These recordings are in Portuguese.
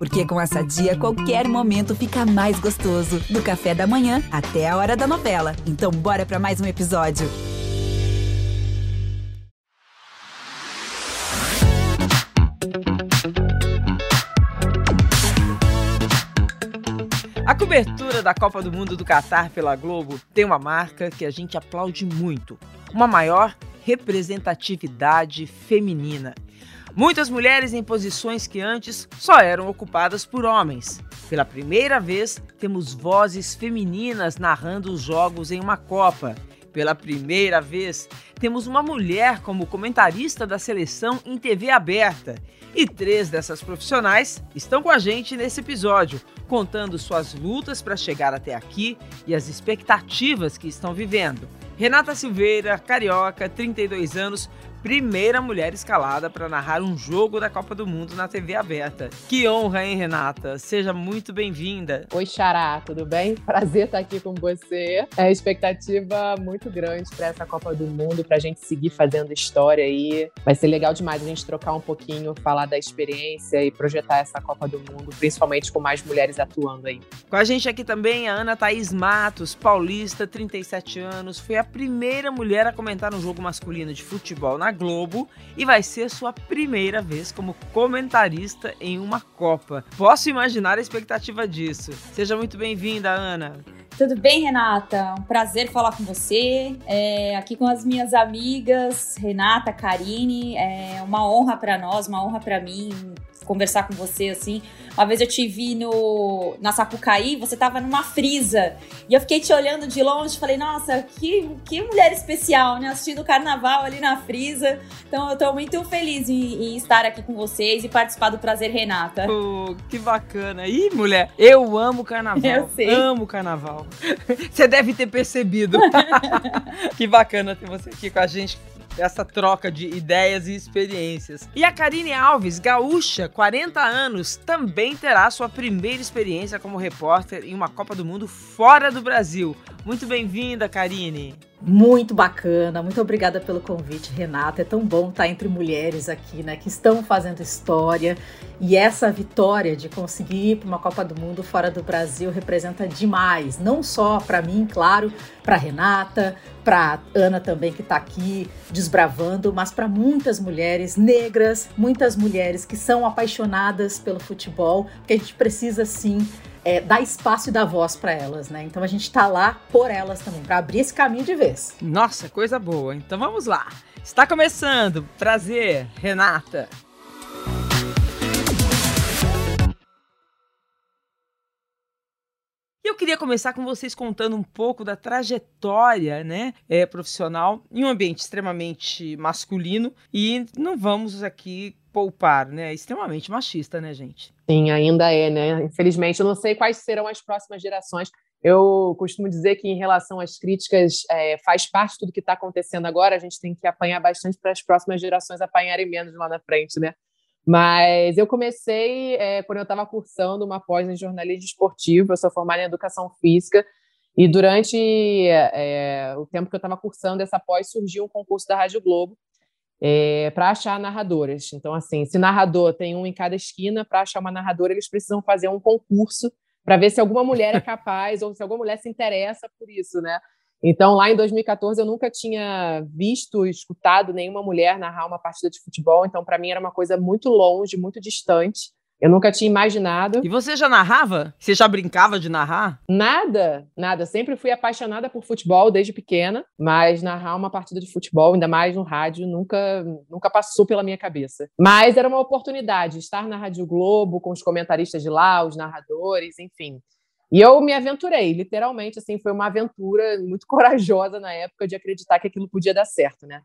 Porque com essa dia, qualquer momento fica mais gostoso. Do café da manhã até a hora da novela. Então, bora para mais um episódio. A cobertura da Copa do Mundo do Catar pela Globo tem uma marca que a gente aplaude muito: uma maior representatividade feminina. Muitas mulheres em posições que antes só eram ocupadas por homens. Pela primeira vez, temos vozes femininas narrando os jogos em uma Copa. Pela primeira vez, temos uma mulher como comentarista da seleção em TV aberta. E três dessas profissionais estão com a gente nesse episódio, contando suas lutas para chegar até aqui e as expectativas que estão vivendo. Renata Silveira, carioca, 32 anos, primeira mulher escalada para narrar um jogo da Copa do Mundo na TV aberta. Que honra, hein, Renata? Seja muito bem-vinda. Oi, Xará, tudo bem? Prazer estar aqui com você. É expectativa muito grande para essa Copa do Mundo, para a gente seguir fazendo história aí. Vai ser legal demais a gente trocar um pouquinho, falar da experiência e projetar essa Copa do Mundo, principalmente com mais mulheres atuando aí. Com a gente aqui também a Ana Thaís Matos, paulista, 37 anos, foi a primeira mulher a comentar um jogo masculino de futebol na Globo e vai ser sua primeira vez como comentarista em uma Copa. Posso imaginar a expectativa disso. Seja muito bem-vinda, Ana. Tudo bem, Renata? Um prazer falar com você. É, aqui com as minhas amigas, Renata, Karine. É uma honra para nós, uma honra para mim conversar com você assim. Uma vez eu te vi no, na Sapucaí, você tava numa frisa. E eu fiquei te olhando de longe falei, nossa, que, que mulher especial, né? Assistindo o carnaval ali na frisa. Então eu tô muito feliz em, em estar aqui com vocês e participar do Prazer Renata. Oh, que bacana. Ih, mulher, eu amo carnaval. Eu sei. Amo carnaval. Você deve ter percebido. que bacana ter você aqui com a gente essa troca de ideias e experiências. E a Karine Alves, gaúcha, 40 anos, também terá sua primeira experiência como repórter em uma Copa do Mundo fora do Brasil. Muito bem-vinda, Karine. Muito bacana, muito obrigada pelo convite, Renata. É tão bom estar entre mulheres aqui, né, que estão fazendo história. E essa vitória de conseguir ir para uma Copa do Mundo fora do Brasil representa demais, não só para mim, claro, para Renata, para Ana também que está aqui desbravando, mas para muitas mulheres negras, muitas mulheres que são apaixonadas pelo futebol, porque a gente precisa sim é, dar espaço e dar voz para elas, né? Então a gente está lá por elas também, para abrir esse caminho de vez. Nossa, coisa boa. Então vamos lá. Está começando. Prazer, Renata. Eu queria começar com vocês contando um pouco da trajetória, né, é, profissional em um ambiente extremamente masculino e não vamos aqui poupar, né? É extremamente machista, né, gente? Sim, ainda é, né? Infelizmente, eu não sei quais serão as próximas gerações. Eu costumo dizer que, em relação às críticas, é, faz parte tudo que está acontecendo agora. A gente tem que apanhar bastante para as próximas gerações apanharem menos lá na frente, né? Mas eu comecei é, quando eu estava cursando uma pós em jornalismo esportivo. Eu sou formada em educação física. E durante é, o tempo que eu estava cursando essa pós, surgiu um concurso da Rádio Globo é, para achar narradoras. Então, assim, se narrador tem um em cada esquina, para achar uma narradora, eles precisam fazer um concurso para ver se alguma mulher é capaz ou se alguma mulher se interessa por isso, né? Então, lá em 2014, eu nunca tinha visto, escutado nenhuma mulher narrar uma partida de futebol. Então, para mim, era uma coisa muito longe, muito distante. Eu nunca tinha imaginado. E você já narrava? Você já brincava de narrar? Nada, nada. Sempre fui apaixonada por futebol desde pequena, mas narrar uma partida de futebol, ainda mais no rádio, nunca, nunca passou pela minha cabeça. Mas era uma oportunidade estar na Rádio Globo com os comentaristas de lá, os narradores, enfim. E eu me aventurei, literalmente, assim, foi uma aventura muito corajosa na época de acreditar que aquilo podia dar certo, né?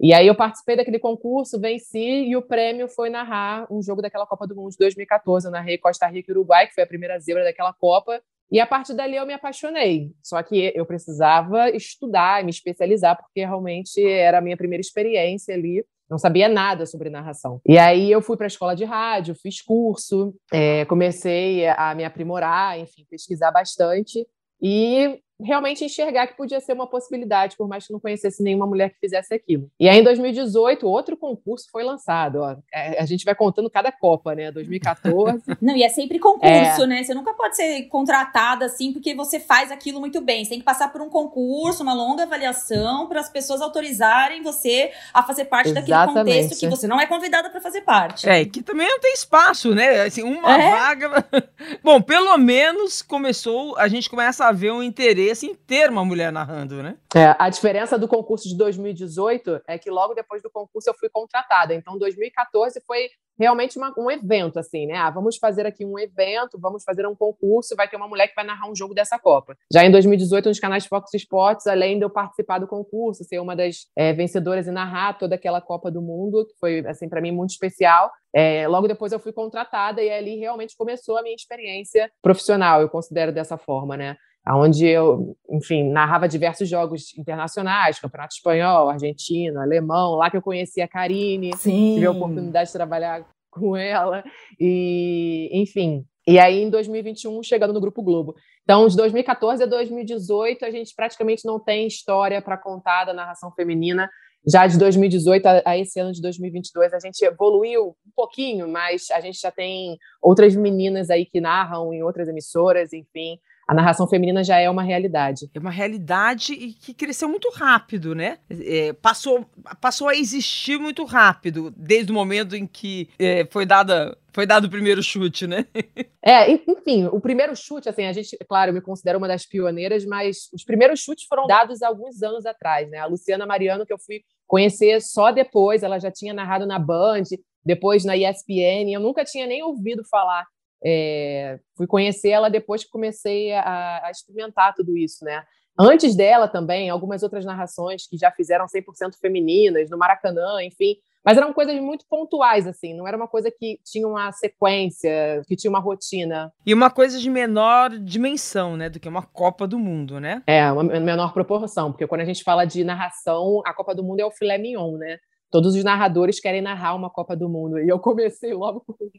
E aí eu participei daquele concurso, venci e o prêmio foi narrar um jogo daquela Copa do Mundo de 2014. Eu narrei Costa Rica e Uruguai, que foi a primeira zebra daquela Copa. E a partir dali eu me apaixonei. Só que eu precisava estudar, me especializar, porque realmente era a minha primeira experiência ali. Não sabia nada sobre narração. E aí eu fui para a escola de rádio, fiz curso, é, comecei a me aprimorar, enfim, pesquisar bastante. E realmente enxergar que podia ser uma possibilidade, por mais que não conhecesse nenhuma mulher que fizesse aquilo. E aí, em 2018, outro concurso foi lançado. Ó. É, a gente vai contando cada Copa, né? 2014. Não, e é sempre concurso, é. né? Você nunca pode ser contratada assim porque você faz aquilo muito bem. Você tem que passar por um concurso, uma longa avaliação para as pessoas autorizarem você a fazer parte Exatamente. daquele contexto que você não é convidada para fazer parte. É, que também não tem espaço, né? Assim, uma é? vaga. Bom, pelo menos começou, a gente começa a ver um interesse em ter uma mulher narrando, né? É, a diferença do concurso de 2018 é que logo depois do concurso eu fui contratada. Então, 2014 foi realmente uma, um evento, assim, né? Ah, vamos fazer aqui um evento, vamos fazer um concurso, vai ter uma mulher que vai narrar um jogo dessa Copa. Já em 2018, nos canais Fox Sports, além de eu participar do concurso, ser uma das é, vencedoras e narrar toda aquela Copa do Mundo, que foi, assim, para mim muito especial, é, logo depois eu fui contratada e ali realmente começou a minha experiência profissional, eu considero dessa forma, né? Onde eu, enfim, narrava diversos jogos internacionais, Campeonato Espanhol, Argentino, Alemão, lá que eu conheci a Karine, Sim. tive a oportunidade de trabalhar com ela, e, enfim. E aí, em 2021, chegando no Grupo Globo. Então, de 2014 a 2018, a gente praticamente não tem história para contar da narração feminina. Já de 2018 a, esse ano de 2022, a gente evoluiu um pouquinho, mas a gente já tem outras meninas aí que narram em outras emissoras, enfim a narração feminina já é uma realidade. É uma realidade e que cresceu muito rápido, né? É, passou, passou a existir muito rápido, desde o momento em que é, foi dada foi dado o primeiro chute, né? É, enfim, o primeiro chute, assim, a gente, claro, eu me considero uma das pioneiras, mas os primeiros chutes foram dados alguns anos atrás, né? A Luciana Mariano, que eu fui conhecer só depois, ela já tinha narrado na Band, depois na ESPN, eu nunca tinha nem ouvido falar é, fui conhecer ela depois que comecei a, a, experimentar tudo isso, né? Antes dela também, algumas outras narrações que já fizeram 100% femininas, no Maracanã, enfim, mas eram coisas muito pontuais, assim, não era uma coisa que tinha uma sequência, que tinha uma rotina. E uma coisa de menor dimensão, né, do que uma Copa do Mundo, né? É, uma menor proporção, porque quando a gente fala de narração, a Copa do Mundo é o filé mignon, né? Todos os narradores querem narrar uma Copa do Mundo. E eu comecei logo com uma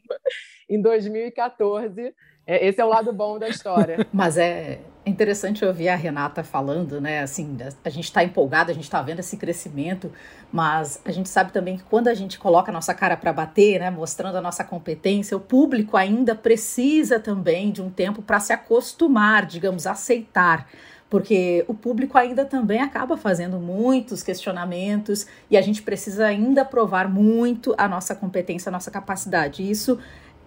em 2014. É, esse é o lado bom da história. Mas é interessante ouvir a Renata falando, né? Assim, a gente está empolgada, a gente está vendo esse crescimento, mas a gente sabe também que quando a gente coloca a nossa cara para bater, né? Mostrando a nossa competência, o público ainda precisa também de um tempo para se acostumar, digamos, aceitar porque o público ainda também acaba fazendo muitos questionamentos e a gente precisa ainda provar muito a nossa competência, a nossa capacidade. Isso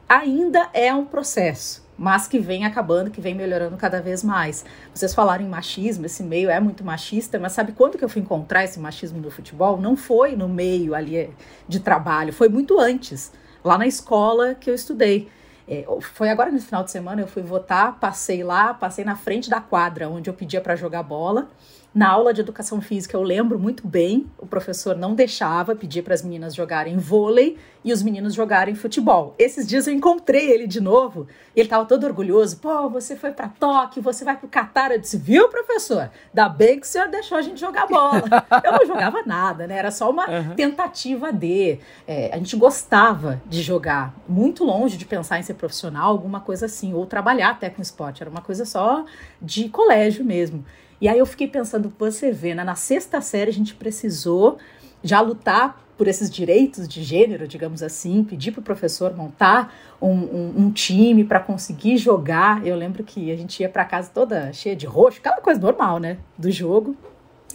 ainda é um processo, mas que vem acabando, que vem melhorando cada vez mais. Vocês falaram em machismo, esse meio é muito machista, mas sabe quando que eu fui encontrar esse machismo no futebol? Não foi no meio ali de trabalho, foi muito antes, lá na escola que eu estudei. É, foi agora no final de semana, eu fui votar, passei lá, passei na frente da quadra onde eu pedia para jogar bola. Na aula de educação física, eu lembro muito bem, o professor não deixava, pedir para as meninas jogarem vôlei e os meninos jogarem futebol. Esses dias eu encontrei ele de novo e ele estava todo orgulhoso. Pô, você foi para Tóquio, você vai para o Catar. Eu disse, viu, professor? Da bem que o senhor deixou a gente jogar bola. eu não jogava nada, né? Era só uma uhum. tentativa de. É, a gente gostava de jogar, muito longe de pensar em ser profissional, alguma coisa assim, ou trabalhar até com esporte. Era uma coisa só de colégio mesmo. E aí eu fiquei pensando, você vê, né? na sexta série a gente precisou já lutar por esses direitos de gênero, digamos assim, pedir para o professor montar um, um, um time para conseguir jogar. Eu lembro que a gente ia para casa toda cheia de roxo, aquela coisa normal, né, do jogo.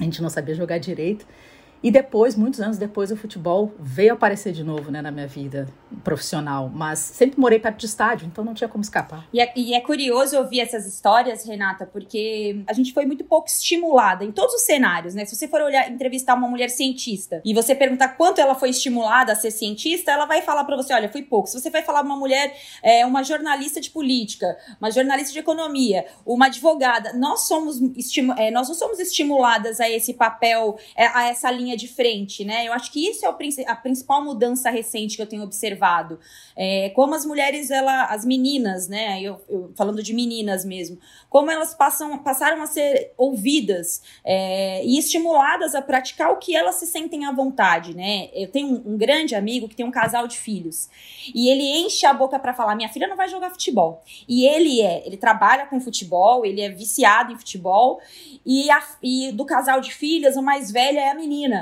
A gente não sabia jogar direito. E depois, muitos anos depois, o futebol veio aparecer de novo né, na minha vida profissional. Mas sempre morei perto de estádio, então não tinha como escapar. E é, e é, curioso ouvir essas histórias, Renata, porque a gente foi muito pouco estimulada em todos os cenários, né? Se você for olhar, entrevistar uma mulher cientista e você perguntar quanto ela foi estimulada a ser cientista, ela vai falar para você: olha, fui pouco. Se você vai falar uma mulher, é, uma jornalista de política, uma jornalista de economia, uma advogada, nós somos é, nós não somos estimuladas a esse papel, é, a essa linha linha de frente, né? Eu acho que isso é o, a principal mudança recente que eu tenho observado. É, como as mulheres, ela, as meninas, né? Eu, eu, falando de meninas mesmo, como elas passam, passaram a ser ouvidas é, e estimuladas a praticar o que elas se sentem à vontade, né? Eu tenho um, um grande amigo que tem um casal de filhos e ele enche a boca para falar: minha filha não vai jogar futebol. E ele é, ele trabalha com futebol, ele é viciado em futebol e, a, e do casal de filhas, o mais velho é a menina.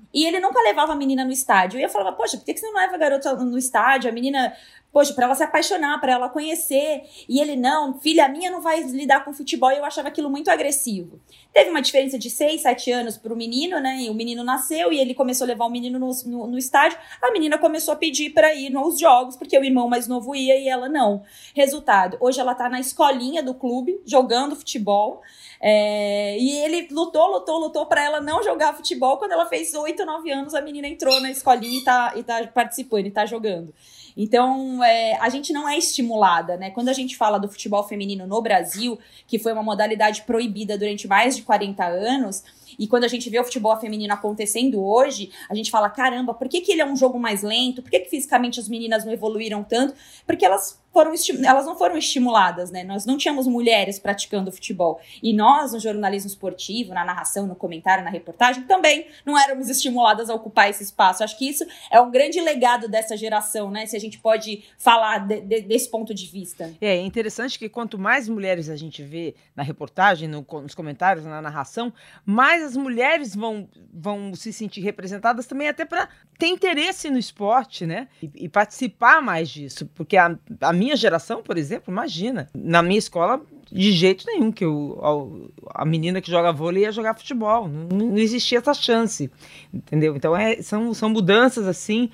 E ele nunca levava a menina no estádio. E eu falava, poxa, por que você não leva a garota no estádio? A menina poxa, para ela se apaixonar, para ela conhecer. E ele, não, filha minha não vai lidar com futebol. E eu achava aquilo muito agressivo. Teve uma diferença de 6, 7 anos pro menino, né? E o menino nasceu e ele começou a levar o menino no, no, no estádio. A menina começou a pedir para ir nos jogos, porque o irmão mais novo ia e ela não. Resultado, hoje ela tá na escolinha do clube, jogando futebol. É, e ele lutou, lutou, lutou para ela não jogar futebol. Quando ela fez 8, 9 anos, a menina entrou na escolinha e tá, e tá participando, e tá jogando. Então, é, a gente não é estimulada, né? Quando a gente fala do futebol feminino no Brasil, que foi uma modalidade proibida durante mais de 40 anos, e quando a gente vê o futebol feminino acontecendo hoje, a gente fala: caramba, por que, que ele é um jogo mais lento? Por que, que fisicamente as meninas não evoluíram tanto? Porque elas foram elas não foram estimuladas, né? Nós não tínhamos mulheres praticando futebol. E nós, no jornalismo esportivo, na narração, no comentário, na reportagem, também não éramos estimuladas a ocupar esse espaço. Acho que isso é um grande legado dessa geração, né? Se a gente pode falar de, de, desse ponto de vista. É, é interessante que quanto mais mulheres a gente vê na reportagem, no, nos comentários, na narração, mais as mulheres vão, vão se sentir representadas também até para ter interesse no esporte, né? E, e, participar mais disso. Porque a, a minha geração, por exemplo, imagina, na minha escola, de jeito nenhum que eu, a, a menina que joga vôlei ia jogar futebol. Não, não existia essa chance, entendeu? Então é, são, são mudanças assim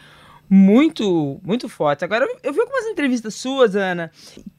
muito, muito fortes. Agora, eu vi algumas entrevistas suas, Ana,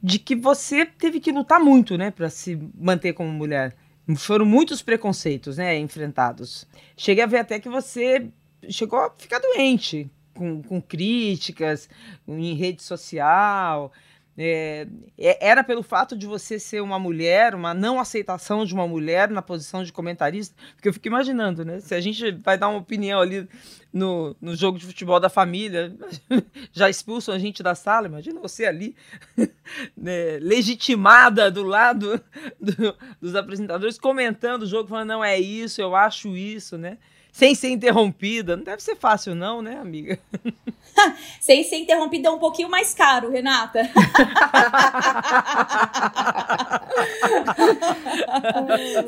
de que você teve que lutar muito, né, para se manter como mulher. Foram muitos preconceitos, né, enfrentados. Cheguei a ver até que você chegou a ficar doente com, com críticas em rede social. É, é, era pelo fato de você ser uma mulher, uma não aceitação de uma mulher na posição de comentarista, porque eu fico imaginando, né? Se a gente vai dar uma opinião ali no, no jogo de futebol da família, já expulsam a gente da sala, imagina você ali, né, legitimada do lado do, dos apresentadores, comentando o jogo, falando, não, é isso, eu acho isso, né? Sem ser interrompida. Não deve ser fácil, não, né, amiga? sem ser interrompida é um pouquinho mais caro, Renata.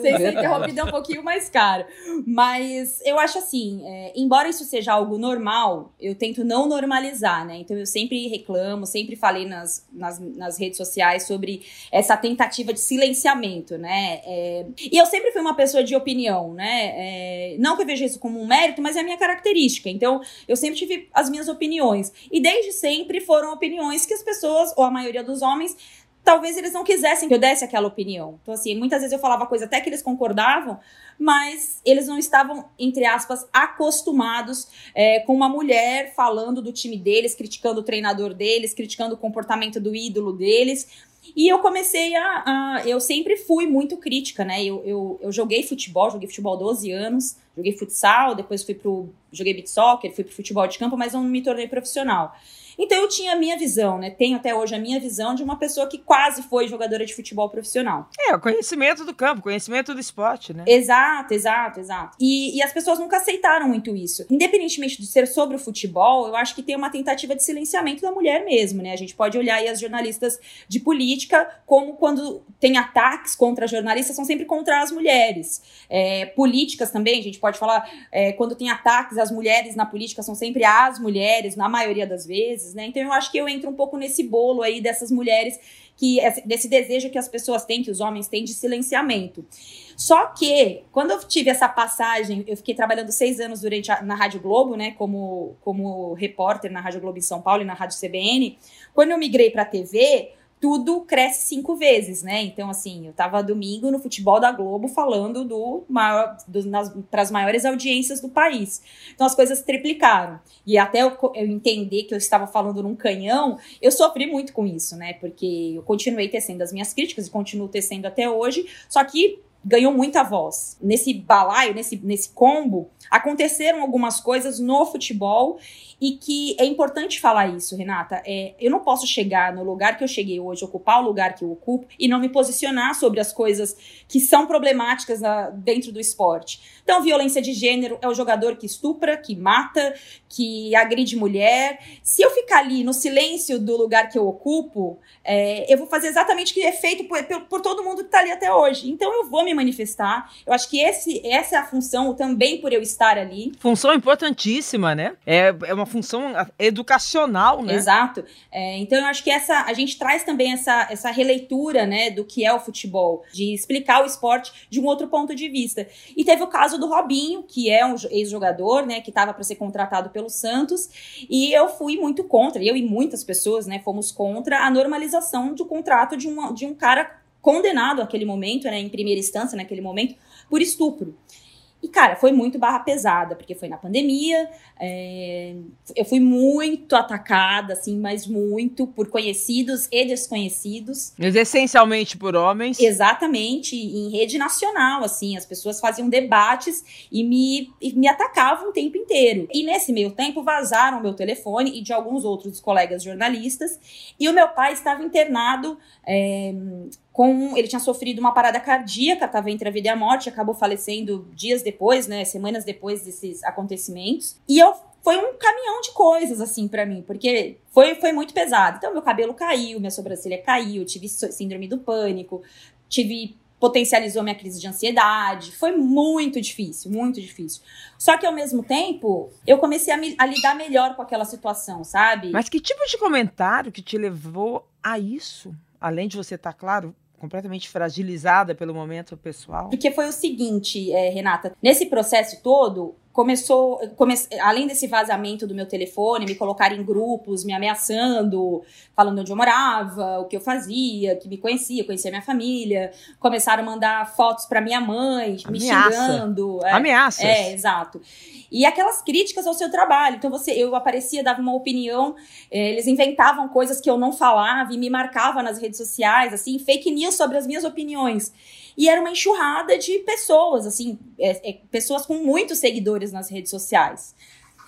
sem ser interrompida é um pouquinho mais caro. Mas eu acho assim, é, embora isso seja algo normal, eu tento não normalizar, né? Então eu sempre reclamo, sempre falei nas, nas, nas redes sociais sobre essa tentativa de silenciamento, né? É, e eu sempre fui uma pessoa de opinião, né? É, não que eu veja isso como um mérito, mas é a minha característica. Então, eu sempre tive as minhas opiniões. E desde sempre foram opiniões que as pessoas, ou a maioria dos homens, talvez eles não quisessem que eu desse aquela opinião. Então, assim, muitas vezes eu falava coisa até que eles concordavam, mas eles não estavam, entre aspas, acostumados é, com uma mulher falando do time deles, criticando o treinador deles, criticando o comportamento do ídolo deles. E eu comecei a, a, Eu sempre fui muito crítica, né? Eu, eu, eu joguei futebol, joguei futebol 12 anos, joguei futsal, depois fui pro. Joguei beat soccer, fui pro futebol de campo, mas não me tornei profissional. Então eu tinha a minha visão, né? Tenho até hoje a minha visão de uma pessoa que quase foi jogadora de futebol profissional. É, o conhecimento do campo, conhecimento do esporte, né? Exato, exato, exato. E, e as pessoas nunca aceitaram muito isso. Independentemente de ser sobre o futebol, eu acho que tem uma tentativa de silenciamento da mulher mesmo, né? A gente pode olhar aí as jornalistas de política como quando tem ataques contra jornalistas, são sempre contra as mulheres. É, políticas também, a gente pode falar, é, quando tem ataques às mulheres na política, são sempre as mulheres, na maioria das vezes né? Então eu acho que eu entro um pouco nesse bolo aí dessas mulheres que desse desejo que as pessoas têm, que os homens têm de silenciamento. Só que, quando eu tive essa passagem, eu fiquei trabalhando seis anos durante a, na Rádio Globo, né, como, como repórter na Rádio Globo em São Paulo e na Rádio CBN. Quando eu migrei para a TV, tudo cresce cinco vezes, né? Então, assim, eu tava domingo no futebol da Globo falando do maior, para as maiores audiências do país. Então, as coisas triplicaram. E até eu, eu, entender que eu estava falando num canhão, eu sofri muito com isso, né? Porque eu continuei tecendo as minhas críticas e continuo tecendo até hoje, só que ganhou muita voz. Nesse balaio, nesse, nesse combo, aconteceram algumas coisas no futebol e que é importante falar isso, Renata. É, eu não posso chegar no lugar que eu cheguei hoje, ocupar o lugar que eu ocupo e não me posicionar sobre as coisas que são problemáticas na, dentro do esporte. Então, violência de gênero é o jogador que estupra, que mata, que agride mulher. Se eu ficar ali no silêncio do lugar que eu ocupo, é, eu vou fazer exatamente o que é feito por, por, todo mundo que está ali até hoje. Então, eu vou me manifestar. Eu acho que esse, essa é a função também por eu estar ali. Função importantíssima, né? É, é uma função educacional, né? Exato. É, então eu acho que essa a gente traz também essa, essa releitura, né, do que é o futebol, de explicar o esporte de um outro ponto de vista. E teve o caso do Robinho, que é um ex-jogador, né, que estava para ser contratado pelo Santos, e eu fui muito contra, eu e muitas pessoas, né, fomos contra a normalização do contrato de um, de um cara condenado naquele momento, né, em primeira instância naquele momento, por estupro. E, cara, foi muito barra pesada, porque foi na pandemia, é, eu fui muito atacada, assim, mas muito por conhecidos e desconhecidos. Mas essencialmente por homens. Exatamente, em rede nacional, assim, as pessoas faziam debates e me, e me atacavam o tempo inteiro. E nesse meio tempo vazaram o meu telefone e de alguns outros colegas jornalistas, e o meu pai estava internado é, com ele tinha sofrido uma parada cardíaca, estava entre a vida e a morte, acabou falecendo dias depois, né, semanas depois desses acontecimentos. E eu foi um caminhão de coisas assim para mim, porque foi foi muito pesado. Então meu cabelo caiu, minha sobrancelha caiu, tive síndrome do pânico, tive potencializou minha crise de ansiedade. Foi muito difícil, muito difícil. Só que ao mesmo tempo, eu comecei a, me, a lidar melhor com aquela situação, sabe? Mas que tipo de comentário que te levou a isso? além de você estar, tá, claro, completamente fragilizada pelo momento pessoal? Porque foi o seguinte, é, Renata, nesse processo todo, começou, come, além desse vazamento do meu telefone, me colocar em grupos, me ameaçando, falando onde eu morava, o que eu fazia, que me conhecia, conhecia minha família, começaram a mandar fotos para minha mãe, Ameaça. me xingando. É, Ameaças. É, exato. E aquelas críticas ao seu trabalho. Então você, eu aparecia, dava uma opinião, é, eles inventavam coisas que eu não falava e me marcava nas redes sociais, assim, fake news sobre as minhas opiniões. E era uma enxurrada de pessoas, assim, é, é, pessoas com muitos seguidores nas redes sociais.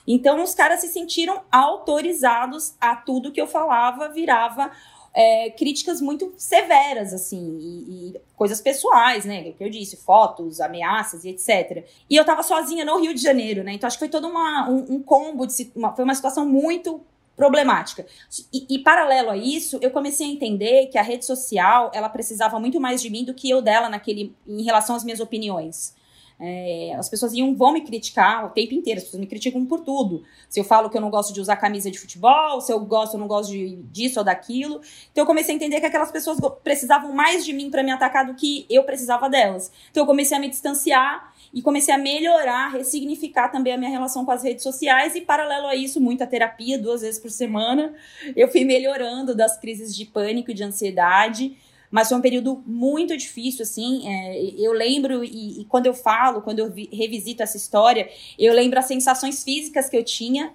Então, os caras se sentiram autorizados a tudo que eu falava virava é, críticas muito severas, assim, e, e, coisas pessoais, né? Que eu disse, fotos, ameaças e etc. E eu tava sozinha no Rio de Janeiro, né? Então acho que foi todo uma, um, um combo, de, uma, foi uma situação muito problemática. E, e, paralelo a isso, eu comecei a entender que a rede social ela precisava muito mais de mim do que eu dela naquele em relação às minhas opiniões. É, as pessoas iam, vão me criticar o tempo inteiro, as pessoas me criticam por tudo. Se eu falo que eu não gosto de usar camisa de futebol, se eu gosto ou não gosto de, disso ou daquilo. Então eu comecei a entender que aquelas pessoas precisavam mais de mim para me atacar do que eu precisava delas. Então eu comecei a me distanciar e comecei a melhorar, ressignificar também a minha relação com as redes sociais e paralelo a isso, muita terapia duas vezes por semana. Eu fui melhorando das crises de pânico e de ansiedade, mas foi um período muito difícil, assim. É, eu lembro, e, e, quando eu falo, quando eu vi, revisito essa história, eu lembro as sensações físicas que eu tinha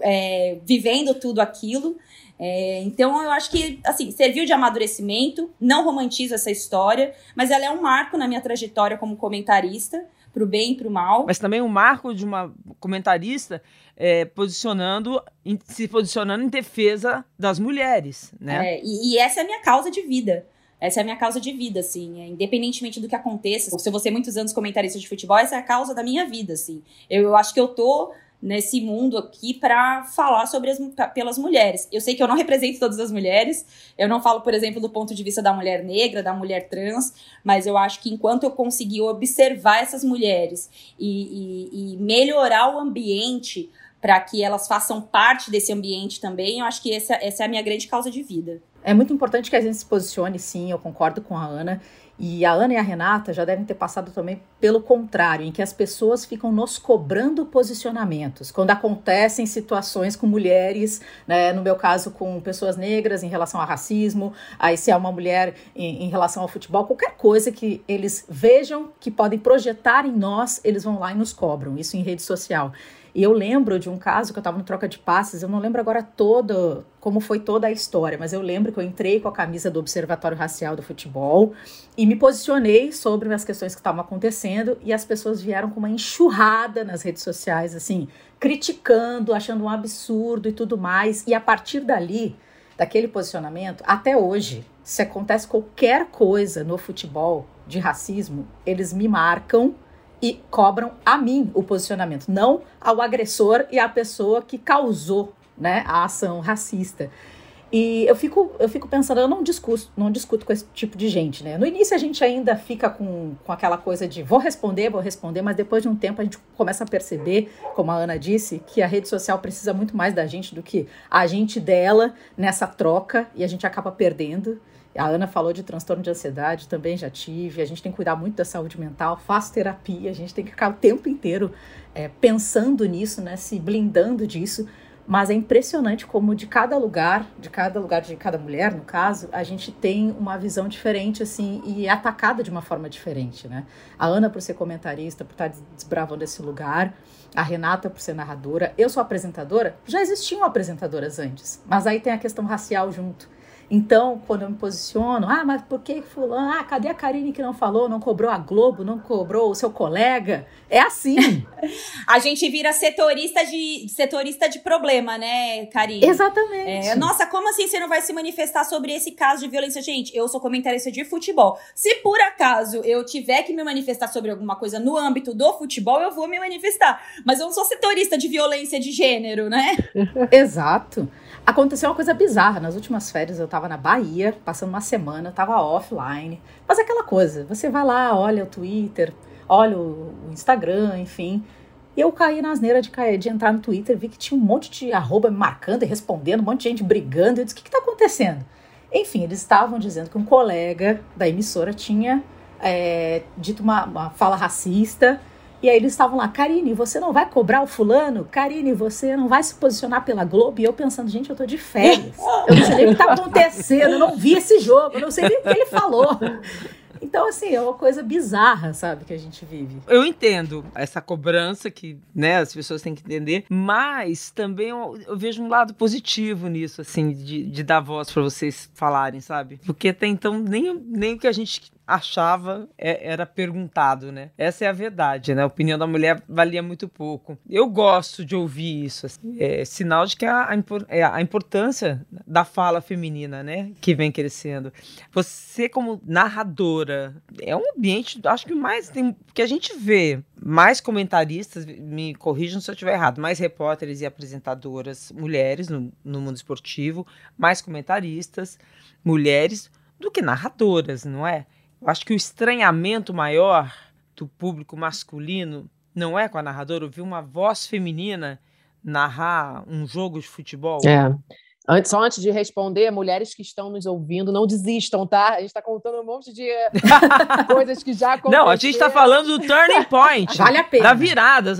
é, vivendo tudo aquilo. É, então eu acho que assim serviu de amadurecimento. Não romantizo essa história, mas ela é um marco na minha trajetória como comentarista para o bem e para o mal. Mas também um marco de uma comentarista é, posicionando, se posicionando em defesa das mulheres, né? É, e, e, essa é a minha causa de vida. Essa é a minha causa de vida, assim, é, independentemente do que aconteça. Se eu vou ser muitos anos comentarista de futebol, essa é a causa da minha vida, assim. Eu, eu acho que eu tô nesse mundo aqui para falar sobre as pelas mulheres. Eu sei que eu não represento todas as mulheres. Eu não falo, por exemplo, do ponto de vista da mulher negra, da mulher trans, mas eu acho que enquanto eu conseguir observar essas mulheres e, e, e melhorar o ambiente para que elas façam parte desse ambiente também, eu acho que essa, essa é a minha grande causa de vida. É muito importante que a gente se posicione, sim, eu concordo com a Ana. E a Ana e a Renata já devem ter passado também pelo contrário, em que as pessoas ficam nos cobrando posicionamentos. Quando acontecem situações com mulheres, né, no meu caso com pessoas negras em relação a racismo, aí se é uma mulher em, em relação ao futebol, qualquer coisa que eles vejam que podem projetar em nós, eles vão lá e nos cobram, isso em rede social. E eu lembro de um caso que eu estava no troca de passes, eu não lembro agora todo como foi toda a história, mas eu lembro que eu entrei com a camisa do Observatório Racial do Futebol e me posicionei sobre as questões que estavam acontecendo e as pessoas vieram com uma enxurrada nas redes sociais, assim, criticando, achando um absurdo e tudo mais. E a partir dali, daquele posicionamento, até hoje, se acontece qualquer coisa no futebol de racismo, eles me marcam e cobram a mim o posicionamento, não ao agressor e à pessoa que causou né, a ação racista. E eu fico, eu fico pensando, eu não discuto, não discuto com esse tipo de gente, né? No início a gente ainda fica com, com aquela coisa de vou responder, vou responder, mas depois de um tempo a gente começa a perceber, como a Ana disse, que a rede social precisa muito mais da gente do que a gente dela nessa troca e a gente acaba perdendo. A Ana falou de transtorno de ansiedade, também já tive. A gente tem que cuidar muito da saúde mental, faço terapia, a gente tem que ficar o tempo inteiro é, pensando nisso, né? Se blindando disso mas é impressionante como de cada lugar, de cada lugar de cada mulher, no caso, a gente tem uma visão diferente, assim, e é atacada de uma forma diferente, né? A Ana por ser comentarista, por estar desbravando esse lugar, a Renata por ser narradora, eu sou apresentadora, já existiam apresentadoras antes, mas aí tem a questão racial junto. Então, quando eu me posiciono, ah, mas por que fulano? Ah, cadê a Karine que não falou, não cobrou a Globo, não cobrou o seu colega? É assim. a gente vira setorista de setorista de problema, né, Karine? Exatamente. É, nossa, como assim você não vai se manifestar sobre esse caso de violência? Gente, eu sou comentarista de futebol. Se por acaso eu tiver que me manifestar sobre alguma coisa no âmbito do futebol, eu vou me manifestar. Mas eu não sou setorista de violência de gênero, né? Exato. Aconteceu uma coisa bizarra. Nas últimas férias eu tava na Bahia, passando uma semana, tava offline. Mas é aquela coisa, você vai lá, olha o Twitter, olha o Instagram, enfim. E eu caí na asneira de, de entrar no Twitter, vi que tinha um monte de arroba me marcando e respondendo, um monte de gente brigando. Eu disse, o que, que tá acontecendo? Enfim, eles estavam dizendo que um colega da emissora tinha é, dito uma, uma fala racista e aí eles estavam lá, Karine, você não vai cobrar o fulano? Karine, você não vai se posicionar pela Globo? E eu pensando, gente, eu tô de férias. Eu não sei nem o que tá acontecendo, eu não vi esse jogo, eu não sei nem o que ele falou. Então, assim, é uma coisa bizarra, sabe, que a gente vive. Eu entendo essa cobrança que, né, as pessoas têm que entender, mas também eu, eu vejo um lado positivo nisso, assim, de, de dar voz para vocês falarem, sabe? Porque até então nem, nem o que a gente achava é, era perguntado, né? Essa é a verdade, né? A opinião da mulher valia muito pouco. Eu gosto de ouvir isso, assim, é sinal de que a, é a importância da fala feminina, né? Que vem crescendo. Você como narradora, é um ambiente, acho que mais tem, que a gente vê mais comentaristas, me corrijam se eu estiver errado, mais repórteres e apresentadoras mulheres no, no mundo esportivo, mais comentaristas mulheres do que narradoras, não é? Eu acho que o estranhamento maior do público masculino não é com a narradora, ouvir uma voz feminina narrar um jogo de futebol. É. Antes, só antes de responder, mulheres que estão nos ouvindo, não desistam, tá? A gente está contando um monte de coisas que já aconteceram. Não, a gente está falando do turning point. vale a pena. Da virada.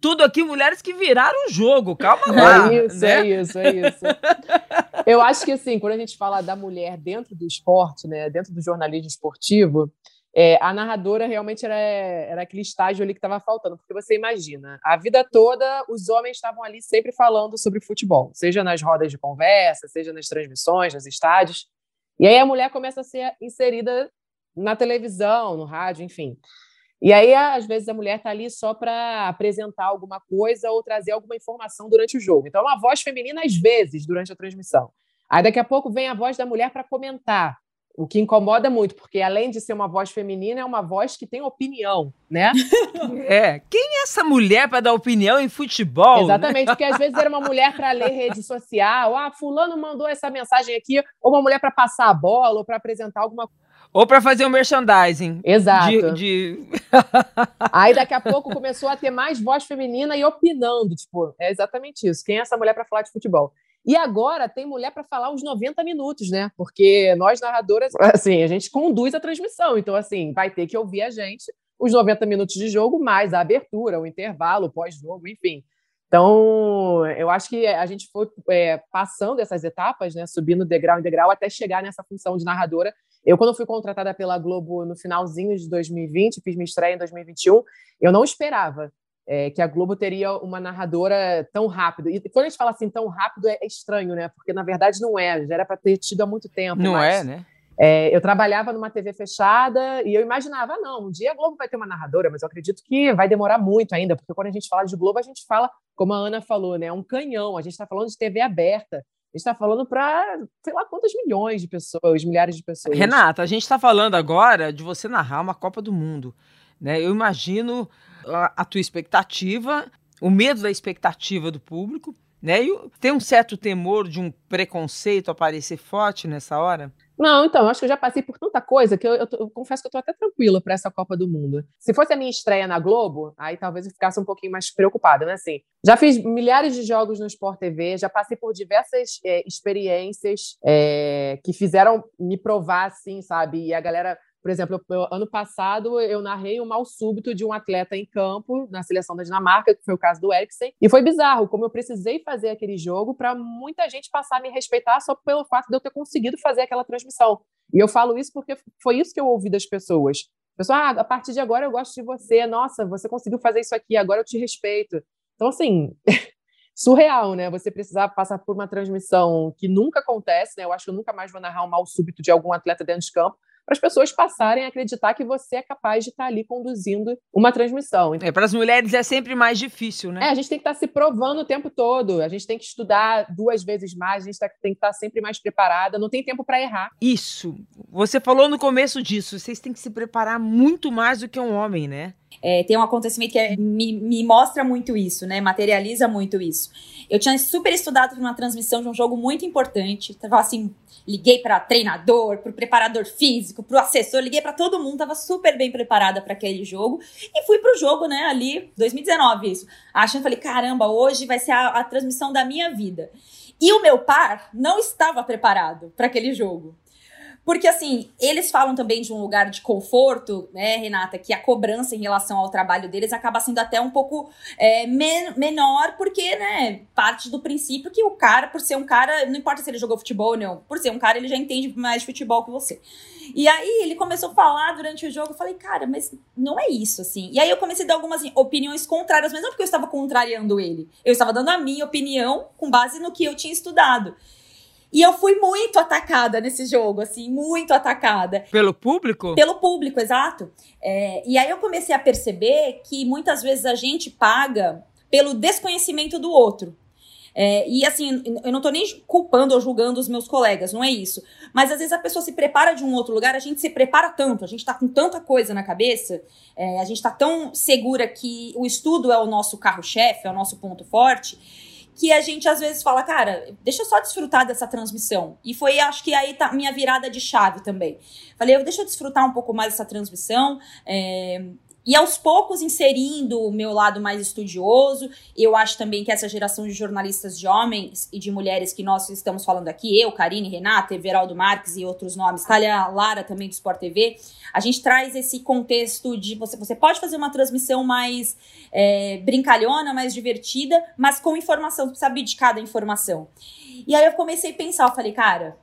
Tudo aqui, mulheres que viraram o jogo. Calma lá. É isso, né? é isso, é isso. Eu acho que, assim, quando a gente fala da mulher dentro do esporte, né, dentro do jornalismo esportivo, é, a narradora realmente era, era aquele estágio ali que estava faltando, porque você imagina, a vida toda os homens estavam ali sempre falando sobre futebol, seja nas rodas de conversa, seja nas transmissões, nos estádios, e aí a mulher começa a ser inserida na televisão, no rádio, enfim. E aí, às vezes, a mulher está ali só para apresentar alguma coisa ou trazer alguma informação durante o jogo. Então, é uma voz feminina, às vezes, durante a transmissão. Aí, daqui a pouco, vem a voz da mulher para comentar, o que incomoda muito, porque além de ser uma voz feminina, é uma voz que tem opinião, né? É. Quem é essa mulher para dar opinião em futebol? Exatamente, né? porque às vezes era uma mulher para ler rede social, ah, fulano mandou essa mensagem aqui, ou uma mulher para passar a bola, ou para apresentar alguma coisa ou para fazer o um merchandising. Exato. De, de... Aí daqui a pouco começou a ter mais voz feminina e opinando. Tipo, é exatamente isso. Quem é essa mulher para falar de futebol? E agora tem mulher para falar uns 90 minutos, né? Porque nós, narradoras, assim, a gente conduz a transmissão. Então, assim, vai ter que ouvir a gente os 90 minutos de jogo, mais a abertura, o intervalo, o pós-jogo, enfim. Então, eu acho que a gente foi é, passando essas etapas, né, subindo degrau em degrau, até chegar nessa função de narradora eu, quando fui contratada pela Globo no finalzinho de 2020, fiz minha estreia em 2021, eu não esperava é, que a Globo teria uma narradora tão rápido. E quando a gente fala assim tão rápido, é, estranho, né? Porque na verdade não é, já era para ter tido há muito tempo. Não mas, é, né? É, eu trabalhava numa TV fechada e eu imaginava, ah, não, um dia a Globo vai ter uma narradora, mas eu acredito que vai demorar muito ainda, porque quando a gente fala de Globo, a gente fala, como a Ana falou, né? É um canhão, a gente está falando de TV aberta. Gente está falando para sei lá quantas milhões de pessoas, milhares de pessoas. Renata, a gente está falando agora de você narrar uma Copa do Mundo. Né? Eu imagino a, a tua expectativa, o medo da expectativa do público, né? E tem um certo temor de um preconceito aparecer forte nessa hora? Não, então, acho que eu já passei por tanta coisa que eu, eu, eu confesso que eu tô até tranquila para essa Copa do Mundo. Se fosse a minha estreia na Globo, aí talvez eu ficasse um pouquinho mais preocupada, né? Assim, já fiz milhares de jogos no Sport TV, já passei por diversas é, experiências é, que fizeram me provar, assim, sabe? E a galera por exemplo, eu, ano passado eu narrei o um mal súbito de um atleta em campo na seleção da Dinamarca, que foi o caso do Eriksen, e foi bizarro como eu precisei fazer aquele jogo para muita gente passar a me respeitar só pelo fato de eu ter conseguido fazer aquela transmissão. E eu falo isso porque foi isso que eu ouvi das pessoas. Pessoal, ah, a partir de agora eu gosto de você. Nossa, você conseguiu fazer isso aqui, agora eu te respeito. Então, assim, surreal, né? Você precisar passar por uma transmissão que nunca acontece, né? Eu acho que eu nunca mais vou narrar um mal súbito de algum atleta dentro de campo, para as pessoas passarem a acreditar que você é capaz de estar ali conduzindo uma transmissão. É, para as mulheres é sempre mais difícil, né? É, a gente tem que estar se provando o tempo todo, a gente tem que estudar duas vezes mais, a gente tá, tem que estar sempre mais preparada, não tem tempo para errar. Isso. Você falou no começo disso, vocês têm que se preparar muito mais do que um homem, né? É, tem um acontecimento que é, me, me mostra muito isso, né? Materializa muito isso. Eu tinha super estudado uma transmissão de um jogo muito importante. Tava assim, liguei para treinador, para o preparador físico, para o assessor, liguei para todo mundo, tava super bem preparada para aquele jogo e fui pro jogo, né? Ali, 2019 isso. Achando, falei, caramba, hoje vai ser a, a transmissão da minha vida. E o meu par não estava preparado para aquele jogo. Porque, assim, eles falam também de um lugar de conforto, né, Renata, que a cobrança em relação ao trabalho deles acaba sendo até um pouco é, men menor, porque, né, parte do princípio que o cara, por ser um cara, não importa se ele jogou futebol ou não, por ser um cara, ele já entende mais de futebol que você. E aí ele começou a falar durante o jogo, eu falei, cara, mas não é isso, assim. E aí eu comecei a dar algumas assim, opiniões contrárias, mas não porque eu estava contrariando ele. Eu estava dando a minha opinião com base no que eu tinha estudado. E eu fui muito atacada nesse jogo, assim, muito atacada. Pelo público? Pelo público, exato. É, e aí eu comecei a perceber que muitas vezes a gente paga pelo desconhecimento do outro. É, e assim, eu não tô nem culpando ou julgando os meus colegas, não é isso. Mas às vezes a pessoa se prepara de um outro lugar, a gente se prepara tanto, a gente tá com tanta coisa na cabeça, é, a gente tá tão segura que o estudo é o nosso carro-chefe, é o nosso ponto forte, que a gente às vezes fala, cara, deixa eu só desfrutar dessa transmissão. E foi, acho que aí tá minha virada de chave também. Falei, deixa eu desfrutar um pouco mais dessa transmissão. É, e aos poucos inserindo o meu lado mais estudioso. Eu acho também que essa geração de jornalistas de homens e de mulheres que nós estamos falando aqui, eu, Karine, Renata, Everaldo Marques e outros nomes, Talia Lara também do Sport TV, a gente traz esse contexto de você, você pode fazer uma transmissão mais é, brincalhona, mais divertida, mas com informação, você sabe de cada informação. E aí eu comecei a pensar, eu falei, cara,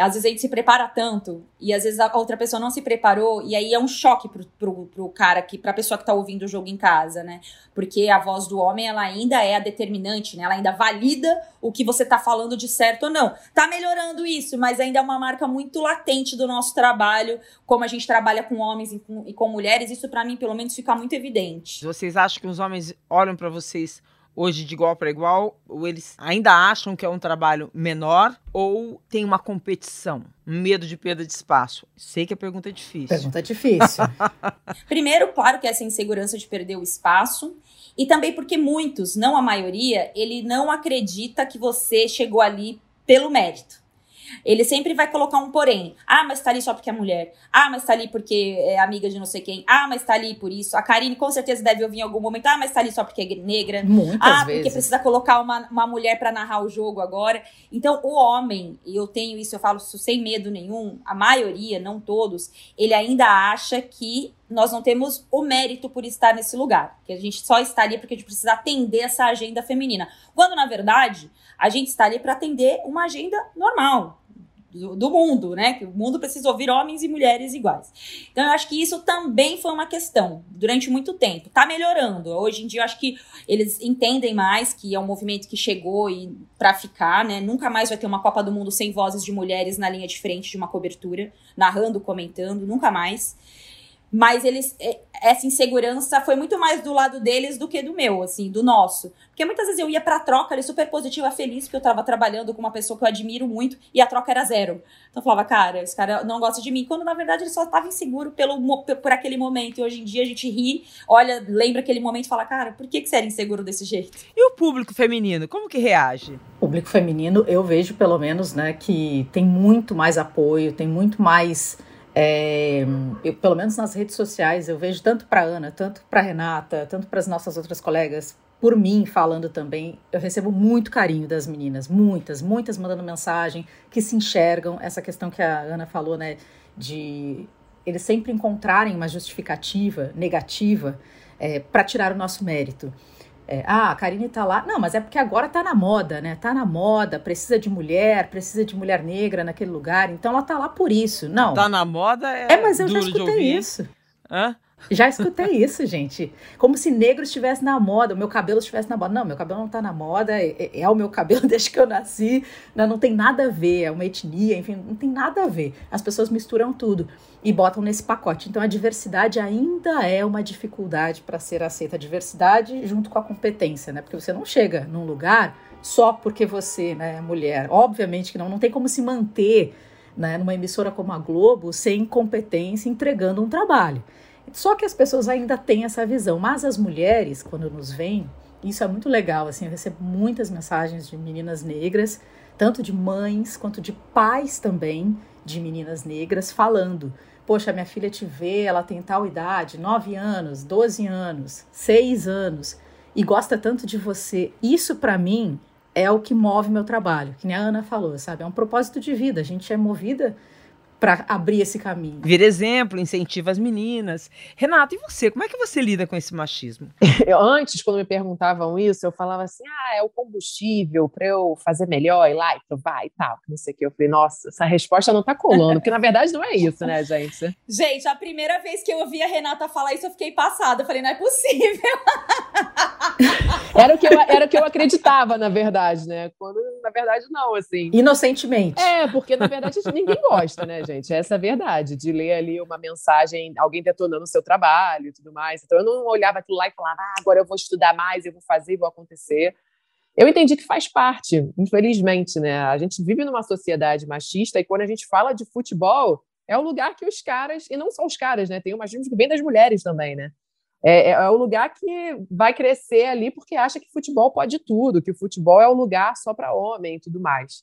às vezes a gente se prepara tanto e às vezes a outra pessoa não se preparou e aí é um choque pro, pro, pro cara, que, pra pessoa que tá ouvindo o jogo em casa, né? Porque a voz do homem, ela ainda é a determinante, né? Ela ainda valida o que você tá falando de certo ou não. Tá melhorando isso, mas ainda é uma marca muito latente do nosso trabalho, como a gente trabalha com homens e com, e com mulheres, isso para mim, pelo menos, fica muito evidente. Vocês acham que os homens olham para vocês hoje de igual para igual, ou eles ainda acham que é um trabalho menor, ou tem uma competição, medo de perda de espaço? Sei que a pergunta é difícil. Pergunta difícil. Primeiro, claro que essa insegurança de perder o espaço, e também porque muitos, não a maioria, ele não acredita que você chegou ali pelo mérito. Ele sempre vai colocar um porém. Ah, mas tá ali só porque é mulher. Ah, mas tá ali porque é amiga de não sei quem. Ah, mas tá ali por isso. A Karine com certeza deve ouvir em algum momento. Ah, mas tá ali só porque é negra. Muitas ah, vezes. porque precisa colocar uma, uma mulher para narrar o jogo agora. Então, o homem, e eu tenho isso, eu falo isso sem medo nenhum, a maioria, não todos, ele ainda acha que nós não temos o mérito por estar nesse lugar. Que a gente só está ali porque a gente precisa atender essa agenda feminina. Quando, na verdade, a gente está ali para atender uma agenda normal do, do, mundo, né? Que o mundo precisa ouvir homens e mulheres iguais. Então eu acho que isso também foi uma questão durante muito tempo. Tá melhorando. Hoje em dia eu acho que eles entendem mais que é um movimento que chegou e para ficar, né? Nunca mais vai ter uma Copa do Mundo sem vozes de mulheres na linha de frente de uma cobertura, narrando, comentando, nunca mais mas eles é, essa insegurança foi muito mais do lado deles do que do meu, assim, do nosso. Porque muitas vezes eu ia pra troca ali super positiva, feliz, porque eu tava trabalhando com uma pessoa que eu admiro muito e a troca era zero. Então eu falava, cara, esse cara não gosta de mim, quando na verdade ele só tava inseguro pelo, por aquele momento. E hoje em dia a gente ri, olha, lembra aquele momento e fala, cara, por que, que você era inseguro desse jeito? E o público feminino, como que reage? O público feminino, eu vejo pelo menos, né, que tem muito mais apoio, tem muito mais é, eu, pelo menos nas redes sociais, eu vejo tanto para Ana, tanto para Renata, tanto para as nossas outras colegas, por mim falando também, eu recebo muito carinho das meninas, muitas, muitas mandando mensagem que se enxergam essa questão que a Ana falou, né, de eles sempre encontrarem uma justificativa negativa é, para tirar o nosso mérito. É, ah, a Karine tá lá. Não, mas é porque agora tá na moda, né? Tá na moda, precisa de mulher, precisa de mulher negra naquele lugar, então ela tá lá por isso. Não. Tá na moda é. É, mas eu já escutei isso. Hã? Já escutei isso, gente. Como se negro estivesse na moda, o meu cabelo estivesse na moda. Não, meu cabelo não tá na moda, é, é, é o meu cabelo desde que eu nasci. Não, não tem nada a ver, é uma etnia, enfim, não tem nada a ver. As pessoas misturam tudo e botam nesse pacote. Então a diversidade ainda é uma dificuldade para ser aceita. A diversidade junto com a competência, né? Porque você não chega num lugar só porque você né, é mulher. Obviamente que não, não tem como se manter né, numa emissora como a Globo sem competência entregando um trabalho. Só que as pessoas ainda têm essa visão, mas as mulheres, quando nos veem, isso é muito legal, assim, eu recebo muitas mensagens de meninas negras, tanto de mães quanto de pais também de meninas negras falando: "Poxa, minha filha te vê, ela tem tal idade, 9 anos, 12 anos, 6 anos e gosta tanto de você". Isso para mim é o que move meu trabalho, que nem a Ana falou, sabe? É um propósito de vida. A gente é movida para abrir esse caminho. Vir exemplo, incentiva as meninas. Renata, e você? Como é que você lida com esse machismo? Eu, antes, quando me perguntavam isso, eu falava assim: ah, é o combustível para eu fazer melhor, ir lá e provar e tal. Não sei o que. Eu falei, nossa, essa resposta não tá colando, porque na verdade não é isso, né, gente? Gente, a primeira vez que eu ouvi a Renata falar isso, eu fiquei passada. Eu falei, não é possível. era, o que eu, era o que eu acreditava, na verdade, né? Quando, na verdade, não, assim. Inocentemente. É, porque na verdade ninguém gosta, né, gente? Essa é a verdade, de ler ali uma mensagem, alguém detonando o seu trabalho e tudo mais. Então eu não olhava aquilo lá e falava, ah, agora eu vou estudar mais, eu vou fazer, vou acontecer. Eu entendi que faz parte, infelizmente, né? A gente vive numa sociedade machista e quando a gente fala de futebol, é o lugar que os caras, e não só os caras, né? Tem o machismo que vem das mulheres também, né? É, é, é, o lugar que vai crescer ali porque acha que futebol pode tudo, que o futebol é o lugar só para homem e tudo mais.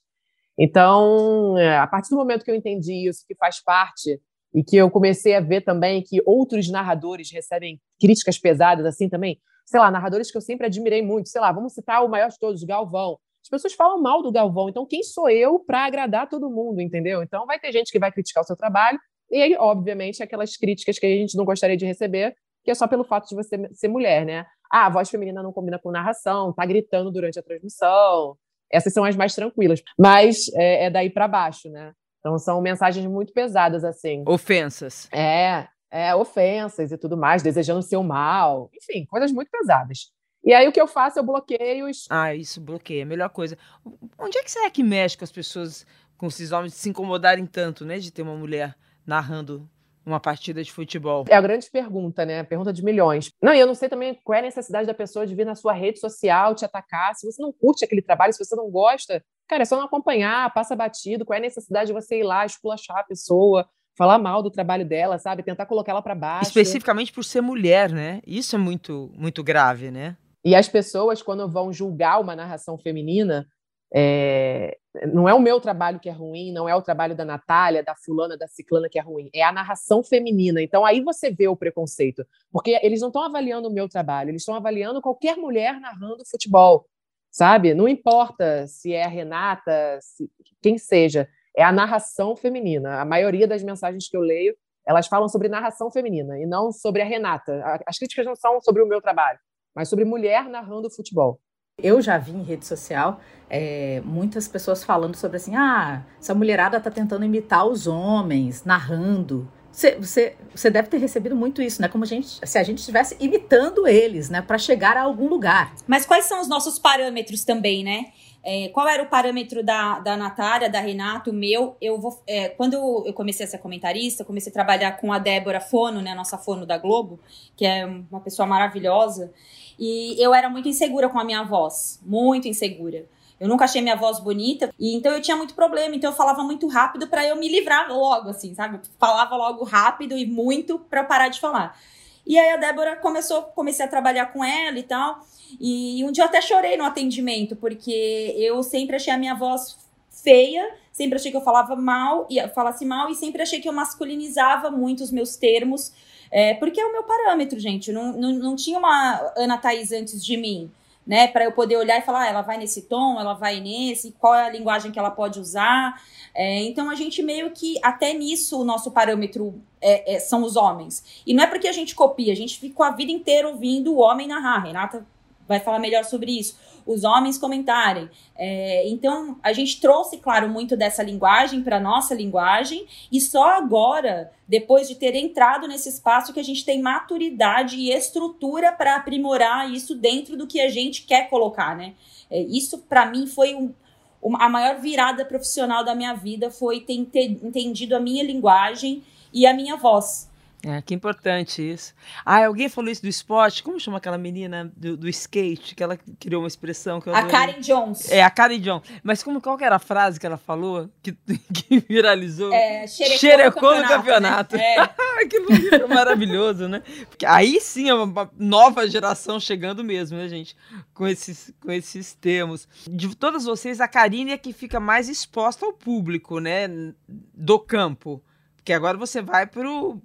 Então, é, a partir do momento que eu entendi isso, que faz parte, e que eu comecei a ver também que outros narradores recebem críticas pesadas assim também, sei lá, narradores que eu sempre admirei muito, sei lá, vamos citar o maior de todos, Galvão. As pessoas falam mal do Galvão, então quem sou eu para agradar todo mundo, entendeu? Então vai ter gente que vai criticar o seu trabalho, e aí, obviamente, aquelas críticas que a gente não gostaria de receber, que é só pelo fato de você ser mulher, né? Ah, a voz feminina não combina com narração, tá gritando durante a transmissão, essas são as mais tranquilas. Mas é, é daí para baixo, né? Então são mensagens muito pesadas, assim. Ofensas. É, é, ofensas e tudo mais, desejando seu mal. Enfim, coisas muito pesadas. E aí o que eu faço, eu bloqueio os... Ah, isso, bloqueia, a melhor coisa. Onde é que será que mexe com as pessoas, com esses homens se incomodarem tanto, né? De ter uma mulher narrando uma partida de futebol? É a grande pergunta, né? Pergunta de milhões. Não, e eu não sei também qual é a necessidade da pessoa de vir na sua rede social te atacar. Se você não curte aquele trabalho, se você não gosta, cara, é só não acompanhar, passa batido. Qual é a necessidade de você ir lá, esculachar a pessoa, falar mal do trabalho dela, sabe? Tentar colocar ela para baixo. Especificamente por ser mulher, né? Isso é muito, muito grave, né? E as pessoas, quando vão julgar uma narração feminina, é, não é o meu trabalho que é ruim, não é o trabalho da Natália, da fulana, da ciclana que é ruim, é a narração feminina. Então aí você vê o preconceito, porque eles não estão avaliando o meu trabalho, eles estão avaliando qualquer mulher narrando futebol, sabe? Não importa se é a Renata, se, quem seja, é a narração feminina. A maioria das mensagens que eu leio, elas falam sobre narração feminina e não sobre a Renata. As críticas não são sobre o meu trabalho, mas sobre mulher narrando futebol. Eu já vi em rede social é, muitas pessoas falando sobre assim, ah, essa mulherada tá tentando imitar os homens, narrando. Você, você, você deve ter recebido muito isso, né? Como a gente, se a gente estivesse imitando eles, né? Para chegar a algum lugar. Mas quais são os nossos parâmetros também, né? É, qual era o parâmetro da, da Natália, da Renato, o meu? Eu vou, é, quando eu comecei a ser comentarista, comecei a trabalhar com a Débora Fono, né, nossa Fono da Globo, que é uma pessoa maravilhosa, e eu era muito insegura com a minha voz, muito insegura. Eu nunca achei minha voz bonita, e então eu tinha muito problema, então eu falava muito rápido para eu me livrar logo, assim, sabe? falava logo rápido e muito para parar de falar. E aí a Débora começou, comecei a trabalhar com ela e tal. E um dia eu até chorei no atendimento, porque eu sempre achei a minha voz feia, sempre achei que eu falava mal, e falasse mal, e sempre achei que eu masculinizava muito os meus termos, é, porque é o meu parâmetro, gente. Não, não, não tinha uma Ana Thaís antes de mim né? Para eu poder olhar e falar, ah, ela vai nesse tom, ela vai nesse, qual é a linguagem que ela pode usar. É, então a gente meio que, até nisso, o nosso parâmetro é, é, são os homens. E não é porque a gente copia, a gente ficou a vida inteira ouvindo o homem narrar. Renata vai falar melhor sobre isso os homens comentarem. É, então, a gente trouxe, claro, muito dessa linguagem para nossa linguagem, e só agora, depois de ter entrado nesse espaço, que a gente tem maturidade e estrutura para aprimorar isso dentro do que a gente quer colocar, né? É, isso, para mim, foi um, a maior virada profissional da minha vida, foi ter entendido a minha linguagem e a minha voz. É, que importante isso. Ah, alguém falou isso do esporte. Como chama aquela menina do, do skate que ela criou uma expressão que eu A Karen Jones. É, a Karen Jones. Mas como, qual que era a frase que ela falou que, que viralizou? É, xerecou no campeonato. Né? É. Livro maravilhoso, né? Porque aí sim é uma nova geração chegando mesmo, né, gente? Com esses, com esses termos. De todas vocês, a Karine é que fica mais exposta ao público, né? Do campo. Porque agora você vai pro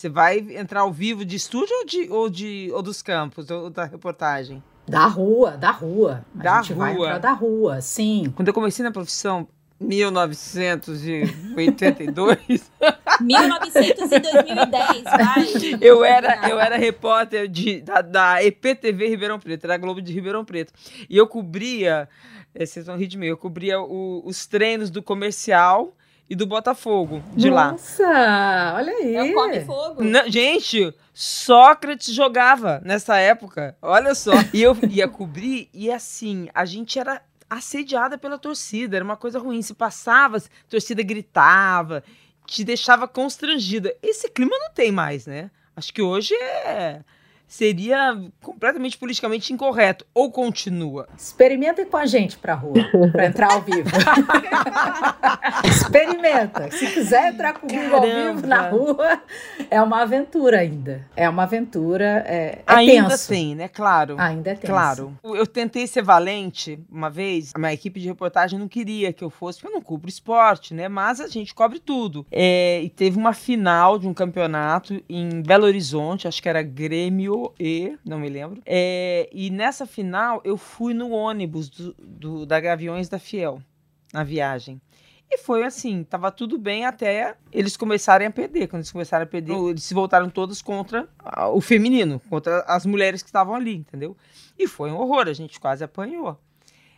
você vai entrar ao vivo de estúdio ou, de, ou, de, ou dos campos, ou da reportagem? Da rua, da rua. A da gente rua. vai entrar da rua, sim. Quando eu comecei na profissão, 1982. 1900 e 2010, vai. Eu era, eu era repórter de, da, da EPTV Ribeirão Preto, da Globo de Ribeirão Preto. E eu cobria, eh, vocês vão rir de mim, eu cobria o, os treinos do comercial e do Botafogo de Nossa, lá. Nossa, olha aí. É o Come Fogo. Não, gente, Sócrates jogava nessa época. Olha só. E eu ia cobrir e assim, a gente era assediada pela torcida, era uma coisa ruim. Se passava, a torcida gritava, te deixava constrangida. Esse clima não tem mais, né? Acho que hoje é seria completamente politicamente incorreto. Ou continua? Experimenta com a gente pra rua, pra entrar ao vivo. Experimenta. Se quiser entrar comigo ao vivo na rua, é uma aventura ainda. É uma aventura. É, é ainda tenso. tem, né? Claro. Ainda é tenso. Claro. Eu tentei ser valente uma vez. A minha equipe de reportagem não queria que eu fosse, porque eu não cubro esporte, né? Mas a gente cobre tudo. É, e teve uma final de um campeonato em Belo Horizonte, acho que era Grêmio e, não me lembro. É, e nessa final eu fui no ônibus do, do, da Gaviões da Fiel, na viagem. E foi assim, tava tudo bem até eles começarem a perder. Quando eles começaram a perder, eles se voltaram todos contra o feminino, contra as mulheres que estavam ali, entendeu? E foi um horror, a gente quase apanhou.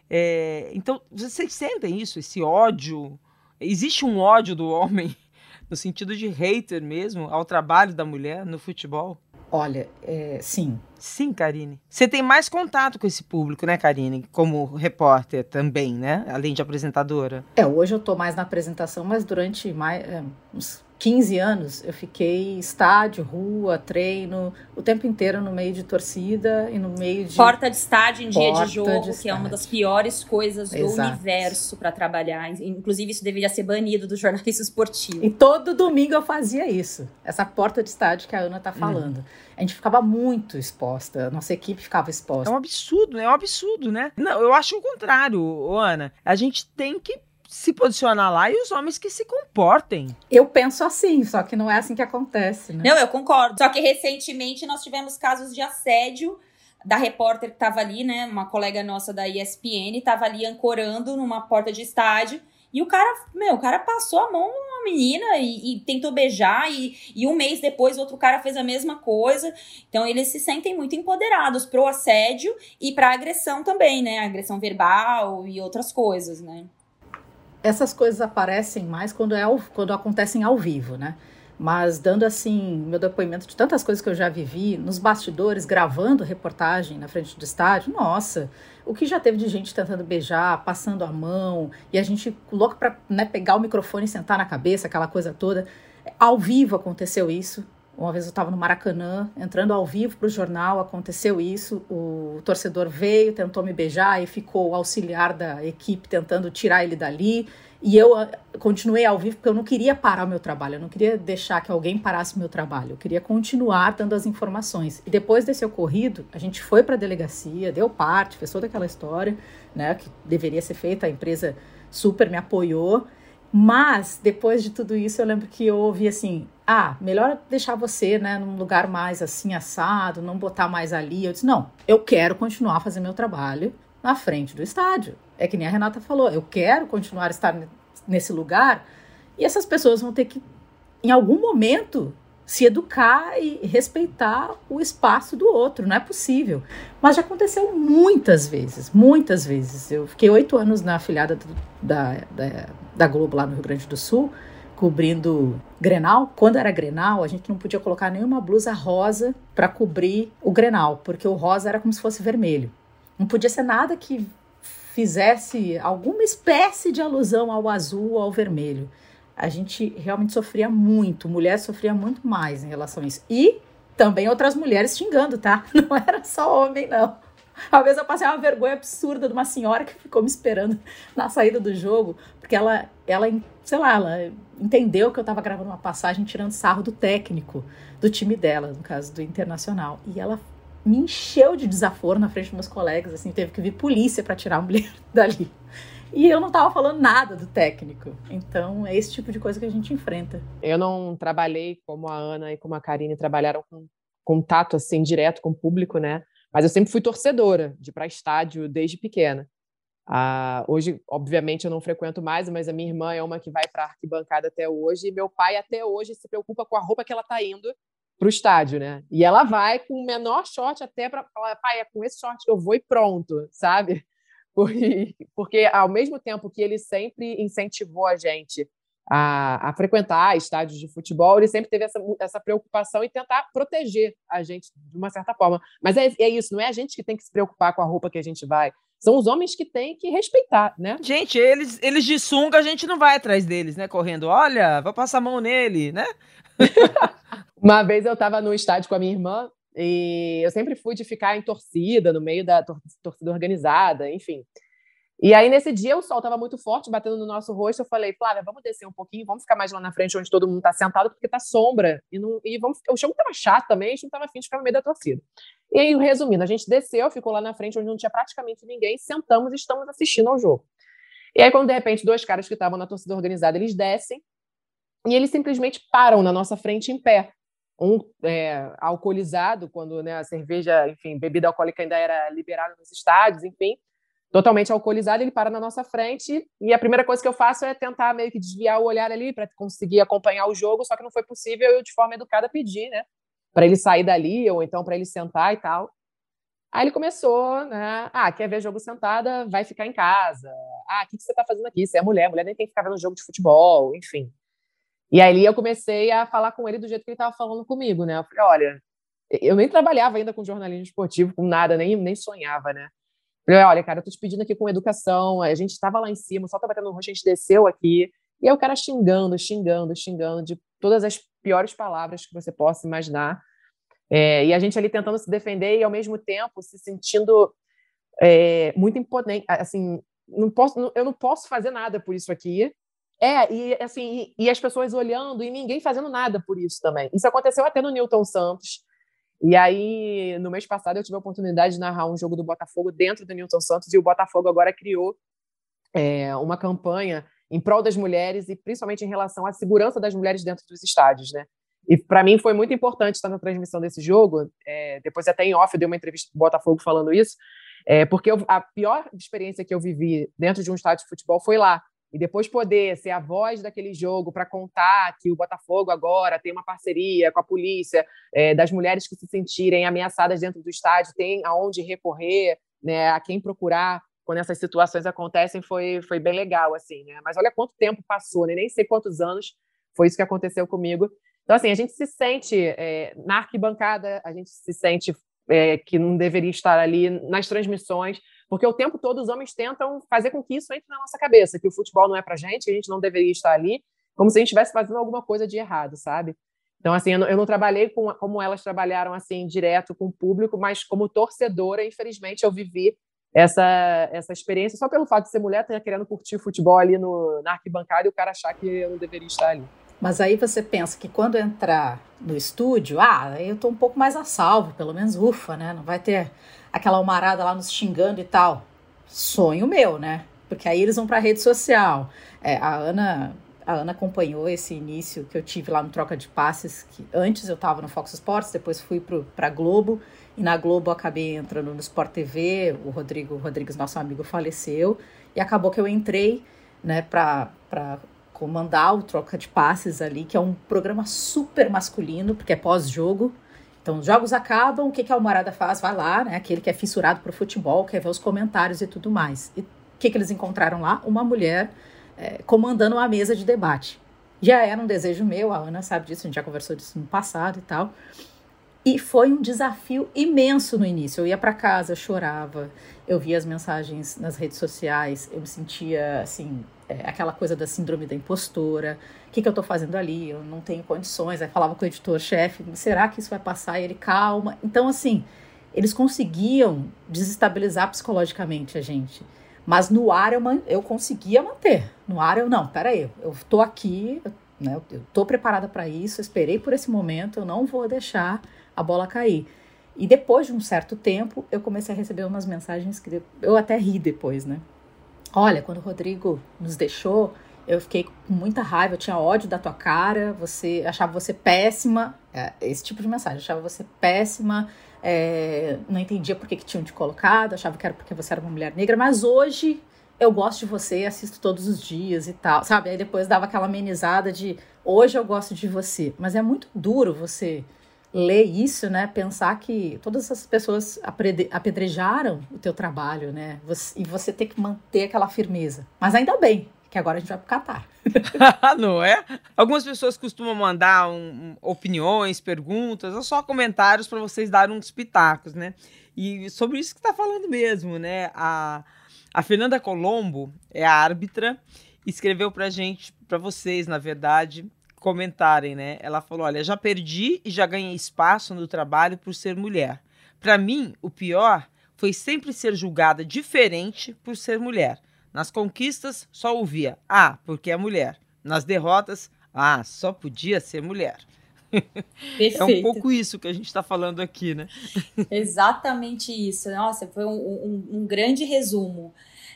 É, então, vocês sentem isso, esse ódio? Existe um ódio do homem, no sentido de hater mesmo, ao trabalho da mulher no futebol? Olha, é, sim. Sim, Karine. Você tem mais contato com esse público, né, Karine? Como repórter também, né? Além de apresentadora. É, hoje eu tô mais na apresentação, mas durante mais, é, uns 15 anos eu fiquei estádio, rua, treino, o tempo inteiro no meio de torcida e no meio de. Porta de estádio em dia de jogo, de que é uma das piores coisas do Exato. universo para trabalhar. Inclusive, isso deveria ser banido do jornalismo esportivo. E todo domingo eu fazia isso. Essa porta de estádio que a Ana tá falando. Hum. A gente ficava muito exposta, a nossa equipe ficava exposta. É um absurdo, é um absurdo, né? Não, eu acho o contrário, Ana. A gente tem que se posicionar lá e os homens que se comportem. Eu penso assim, só que não é assim que acontece, né? Não, eu concordo. Só que recentemente nós tivemos casos de assédio da repórter que estava ali, né? Uma colega nossa da ESPN estava ali ancorando numa porta de estádio E o cara, meu, o cara passou a mão numa menina e, e tentou beijar, e, e, um mês depois outro cara fez a mesma coisa. Então eles se sentem muito empoderados pro assédio e pra agressão também, né? Agressão verbal e outras coisas, né? Essas coisas aparecem mais quando, é ao, quando acontecem ao vivo, né? Mas dando assim meu depoimento de tantas coisas que eu já vivi nos bastidores, gravando reportagem na frente do estádio, nossa, o que já teve de gente tentando beijar, passando a mão, e a gente louco para né, pegar o microfone e sentar na cabeça, aquela coisa toda. Ao vivo aconteceu isso. Uma vez eu estava no Maracanã, entrando ao vivo para o jornal, aconteceu isso. O torcedor veio, tentou me beijar e ficou o auxiliar da equipe tentando tirar ele dali. E eu ah, continuei ao vivo porque eu não queria parar o meu trabalho, eu não queria deixar que alguém parasse o meu trabalho, eu queria continuar dando as informações. E depois desse ocorrido, a gente foi para a delegacia, deu parte, fez toda aquela história, né, que deveria ser feita, a empresa super me apoiou. Mas depois de tudo isso, eu lembro que eu ouvi assim: ah, melhor deixar você, né, num lugar mais assim assado, não botar mais ali. Eu disse: não, eu quero continuar fazendo meu trabalho na frente do estádio. É que nem a Renata falou, eu quero continuar a estar nesse lugar e essas pessoas vão ter que, em algum momento, se educar e respeitar o espaço do outro. Não é possível. Mas já aconteceu muitas vezes, muitas vezes. Eu fiquei oito anos na afiliada do, da, da, da Globo lá no Rio Grande do Sul, cobrindo Grenal. Quando era Grenal, a gente não podia colocar nenhuma blusa rosa para cobrir o Grenal, porque o rosa era como se fosse vermelho. Não podia ser nada que fizesse alguma espécie de alusão ao azul ou ao vermelho. A gente realmente sofria muito, mulher sofria muito mais em relação a isso. E também outras mulheres xingando, tá? Não era só homem, não. Uma vez eu passei uma vergonha absurda de uma senhora que ficou me esperando na saída do jogo, porque ela, ela sei lá, ela entendeu que eu estava gravando uma passagem tirando sarro do técnico do time dela, no caso do Internacional. E ela me encheu de desaforo na frente dos meus colegas, assim, teve que vir polícia para tirar a mulher dali. E eu não estava falando nada do técnico. Então, é esse tipo de coisa que a gente enfrenta. Eu não trabalhei como a Ana e como a Karine trabalharam com contato assim direto com o público, né? Mas eu sempre fui torcedora de ir para estádio desde pequena. Ah, hoje, obviamente, eu não frequento mais, mas a minha irmã é uma que vai para arquibancada até hoje, e meu pai até hoje se preocupa com a roupa que ela está indo para o estádio, né? E ela vai com o menor short até para falar, pai, é com esse short que eu vou e pronto, sabe? Porque, porque ao mesmo tempo que ele sempre incentivou a gente a, a, frequentar estádios de futebol, ele sempre teve essa, essa preocupação em tentar proteger a gente de uma certa forma. Mas é, é isso, não é a gente que tem que se preocupar com a roupa que a gente vai. São os homens que têm que respeitar, né? Gente, eles, eles de sunga, a gente não vai atrás deles, né? Correndo. Olha, vou passar a mão nele, né? Uma vez eu estava no estádio com a minha irmã e eu sempre fui de ficar em torcida, no meio da tor torcida organizada, enfim. E aí, nesse dia, o sol estava muito forte, batendo no nosso rosto. Eu falei, Flávia, vamos descer um pouquinho, vamos ficar mais lá na frente, onde todo mundo está sentado, porque tá sombra. E, não, e vamos, o estava chato também, a gente não estava afim de ficar no meio da torcida. E aí, resumindo, a gente desceu, ficou lá na frente, onde não tinha praticamente ninguém, sentamos e estamos assistindo ao jogo. E aí, quando de repente, dois caras que estavam na torcida organizada, eles descem e eles simplesmente param na nossa frente em pé. Um é, alcoolizado, quando né, a cerveja, enfim, bebida alcoólica ainda era liberada nos estádios, enfim, totalmente alcoolizado, ele para na nossa frente e a primeira coisa que eu faço é tentar meio que desviar o olhar ali para conseguir acompanhar o jogo, só que não foi possível eu, de forma educada, pedir, né, para ele sair dali ou então para ele sentar e tal. Aí ele começou, né? Ah, quer ver jogo sentada? Vai ficar em casa. Ah, o que, que você está fazendo aqui? Você é mulher, mulher nem tem que ficar vendo jogo de futebol, enfim. E aí eu comecei a falar com ele do jeito que ele estava falando comigo, né? Eu falei, olha, eu nem trabalhava ainda com jornalismo esportivo, com nada, nem, nem sonhava, né? Falei, olha, cara, eu tô te pedindo aqui com educação, a gente estava lá em cima, só estava batendo no rosto, a gente desceu aqui, e aí o cara xingando, xingando, xingando, de todas as piores palavras que você possa imaginar. É, e a gente ali tentando se defender e, ao mesmo tempo, se sentindo é, muito imponente, assim, não posso, eu não posso fazer nada por isso aqui, é, e assim, e, e, as pessoas olhando e ninguém fazendo nada por isso também. Isso aconteceu até no Newton Santos. E aí, no mês passado, eu tive a oportunidade de narrar um jogo do Botafogo dentro do Newton Santos, e o Botafogo agora criou é, uma campanha em prol das mulheres e principalmente em relação à segurança das mulheres dentro dos estádios, né? E para mim foi muito importante estar na transmissão desse jogo. É, depois, até em off, eu dei uma entrevista para o Botafogo falando isso, é, porque eu, a pior experiência que eu vivi dentro de um estádio de futebol foi lá e depois poder ser a voz daquele jogo para contar que o Botafogo agora tem uma parceria com a polícia, é, das mulheres que se sentirem ameaçadas dentro do estádio, tem aonde recorrer, né, a quem procurar quando essas situações acontecem, foi, foi bem legal, assim, né? Mas olha quanto tempo passou, né? nem sei quantos anos foi isso que aconteceu comigo. Então, assim, a gente se sente é, na arquibancada, a gente se sente é, que não deveria estar ali nas transmissões, porque o tempo todo os homens tentam fazer com que isso entre na nossa cabeça, que o futebol não é pra gente, que a gente não deveria estar ali, como se a gente estivesse fazendo alguma coisa de errado, sabe? Então, assim, eu não, eu não trabalhei com, como elas trabalharam, assim, direto com o público, mas como torcedora, infelizmente, eu vivi essa, essa experiência só pelo fato de ser mulher, ter querendo curtir futebol ali no, na arquibancada e o cara achar que eu não deveria estar ali. Mas aí você pensa que quando entrar no estúdio, ah, eu tô um pouco mais a salvo, pelo menos ufa, né? Não vai ter aquela almarada lá nos xingando e tal. Sonho meu, né? Porque aí eles vão para rede social. É, a Ana a Ana acompanhou esse início que eu tive lá no Troca de Passes, que antes eu estava no Fox Sports, depois fui para Globo, e na Globo acabei entrando no Sport TV, o Rodrigo Rodrigues, nosso amigo, faleceu, e acabou que eu entrei né, para comandar o Troca de Passes ali, que é um programa super masculino, porque é pós-jogo, então, os jogos acabam, o que, que a Almarada faz? Vai lá, né? Aquele que é fissurado pro futebol, quer ver os comentários e tudo mais. E o que, que eles encontraram lá? Uma mulher é, comandando uma mesa de debate. Já era um desejo meu, a Ana sabe disso, a gente já conversou disso no passado e tal. E foi um desafio imenso no início. Eu ia para casa, eu chorava, eu via as mensagens nas redes sociais, eu me sentia assim, é, aquela coisa da síndrome da impostora. O que, que eu estou fazendo ali? Eu não tenho condições. Aí falava com o editor-chefe: será que isso vai passar? E ele, calma. Então, assim, eles conseguiam desestabilizar psicologicamente a gente. Mas no ar eu, eu conseguia manter. No ar eu, não, peraí, eu tô aqui, né, eu tô preparada para isso, esperei por esse momento, eu não vou deixar a bola cair. E depois de um certo tempo, eu comecei a receber umas mensagens que eu até ri depois, né? Olha, quando o Rodrigo nos deixou, eu fiquei com muita raiva, eu tinha ódio da tua cara, você achava você péssima, é, esse tipo de mensagem, achava você péssima, é, não entendia por que, que tinham te colocado, achava que era porque você era uma mulher negra, mas hoje eu gosto de você, assisto todos os dias e tal, sabe? Aí depois dava aquela amenizada de hoje eu gosto de você, mas é muito duro você ler isso, né? Pensar que todas essas pessoas apedrejaram o teu trabalho, né? e você ter que manter aquela firmeza. Mas ainda bem, que agora a gente vai pro Catar. Não é? Algumas pessoas costumam mandar um, opiniões, perguntas, ou só comentários para vocês darem uns pitacos, né? E sobre isso que está falando mesmo, né? A, a Fernanda Colombo é a árbitra, escreveu para gente, para vocês, na verdade, comentarem, né? Ela falou: Olha, já perdi e já ganhei espaço no trabalho por ser mulher. Para mim, o pior foi sempre ser julgada diferente por ser mulher. Nas conquistas, só ouvia, ah, porque é mulher. Nas derrotas, ah, só podia ser mulher. Perfeito. É um pouco isso que a gente está falando aqui, né? Exatamente isso. Nossa, foi um, um, um grande resumo.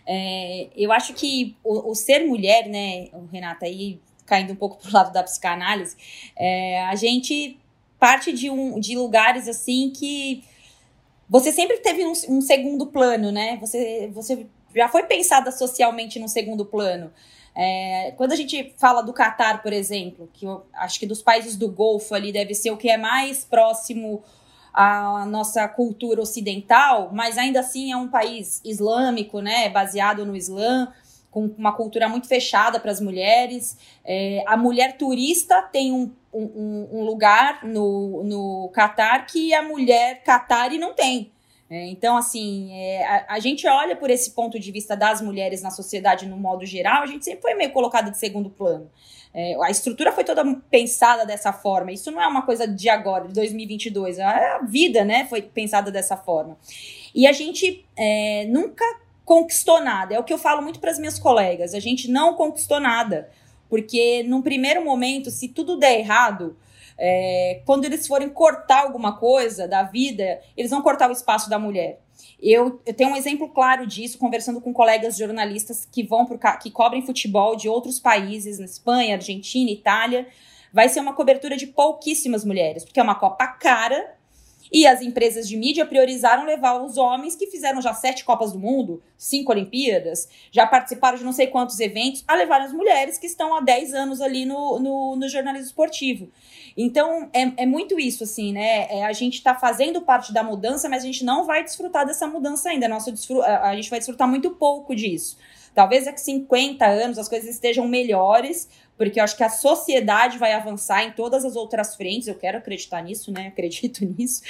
É, eu acho que o, o, ser mulher, né, Renata, aí caindo um pouco pro lado da psicanálise, é, a gente parte de, um, de lugares assim que você sempre teve um, um segundo plano, né? Você, você já foi pensada socialmente no segundo plano. É, quando a gente fala do Catar, por exemplo, que eu acho que dos países do Golfo ali deve ser o que é mais próximo à nossa cultura ocidental, mas ainda assim é um país islâmico, né, baseado no Islã, com uma cultura muito fechada para as mulheres. É, a mulher turista tem um, um, um lugar no, no Catar que a mulher catari não tem. É, então, assim, é, a, a, gente olha por esse ponto de vista das mulheres na sociedade no modo geral, a gente sempre foi meio colocada de segundo plano. É, a estrutura foi toda pensada dessa forma. Isso não é uma coisa de agora, de 2022. A vida, né, foi pensada dessa forma. E a gente é, nunca conquistou nada. É o que eu falo muito para as minhas colegas. A gente não conquistou nada. Porque, num primeiro momento, se tudo der errado, é, quando eles forem cortar alguma coisa da vida, eles vão cortar o espaço da mulher. Eu, eu tenho um exemplo claro disso, conversando com colegas jornalistas que vão pro, que cobrem futebol de outros países, na Espanha, Argentina, Itália. Vai ser uma cobertura de pouquíssimas mulheres, porque é uma Copa cara E as empresas de mídia priorizaram levar os homens que fizeram já sete Copas do Mundo, cinco Olimpíadas, já participaram de não sei quantos eventos, a levar as mulheres que estão há 10 anos ali no, no, no jornalismo esportivo. Então, é, é muito isso, assim, né? É, a gente está fazendo parte da mudança, mas a gente não vai desfrutar dessa mudança ainda. Nossa, a gente vai desfrutar muito pouco disso. Talvez daqui 50 anos as coisas estejam melhores, porque eu acho que a sociedade vai avançar em todas as outras frentes. Eu quero acreditar nisso, né? Acredito nisso.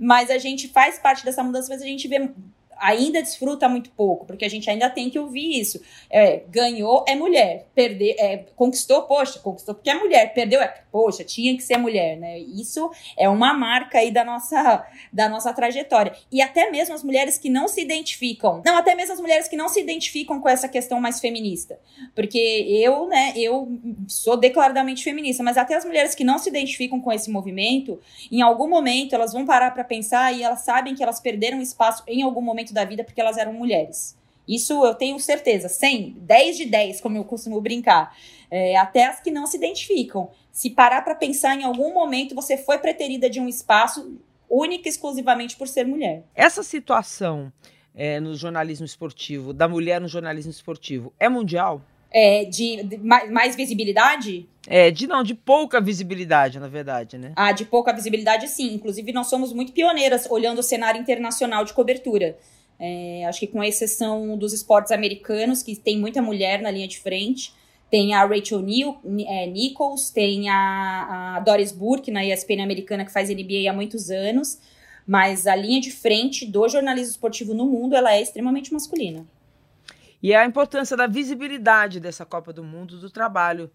Mas a gente faz parte dessa mudança, mas a gente vê ainda desfruta muito pouco, porque a gente ainda tem que ouvir isso. É, ganhou é mulher, perder, é, conquistou, poxa, conquistou porque é mulher, perdeu é, poxa, tinha que ser mulher, né? Isso é uma marca aí da nossa, da nossa trajetória. E até mesmo as mulheres que não se identificam, não, até mesmo as mulheres que não se identificam com essa questão mais feminista, porque eu, né, eu sou declaradamente feminista, mas até as mulheres que não se identificam com esse movimento, em algum momento elas vão parar para pensar e elas sabem que elas perderam espaço em algum momento momento da vida porque elas eram mulheres. Isso eu tenho certeza, 100, 10 de 10, como eu costumo brincar. É, até as que não se identificam. Se parar para pensar em algum momento, você foi preterida de um espaço única e exclusivamente por ser mulher. Essa situação é, no jornalismo esportivo, da mulher no jornalismo esportivo, é mundial? É, de, de mais, mais, visibilidade? É, de não, de pouca visibilidade, na verdade, né? Ah, de pouca visibilidade, sim. Inclusive, nós somos muito pioneiras olhando o cenário internacional de cobertura. É, acho que com exceção dos esportes americanos, que tem muita mulher na linha de frente, tem a Rachel Neal, é, Nichols, tem a, a, Doris Burke na ESPN americana que faz NBA há muitos anos, mas a linha de frente do jornalismo esportivo no mundo ela é extremamente masculina. E a importância da visibilidade dessa Copa do Mundo, do trabalho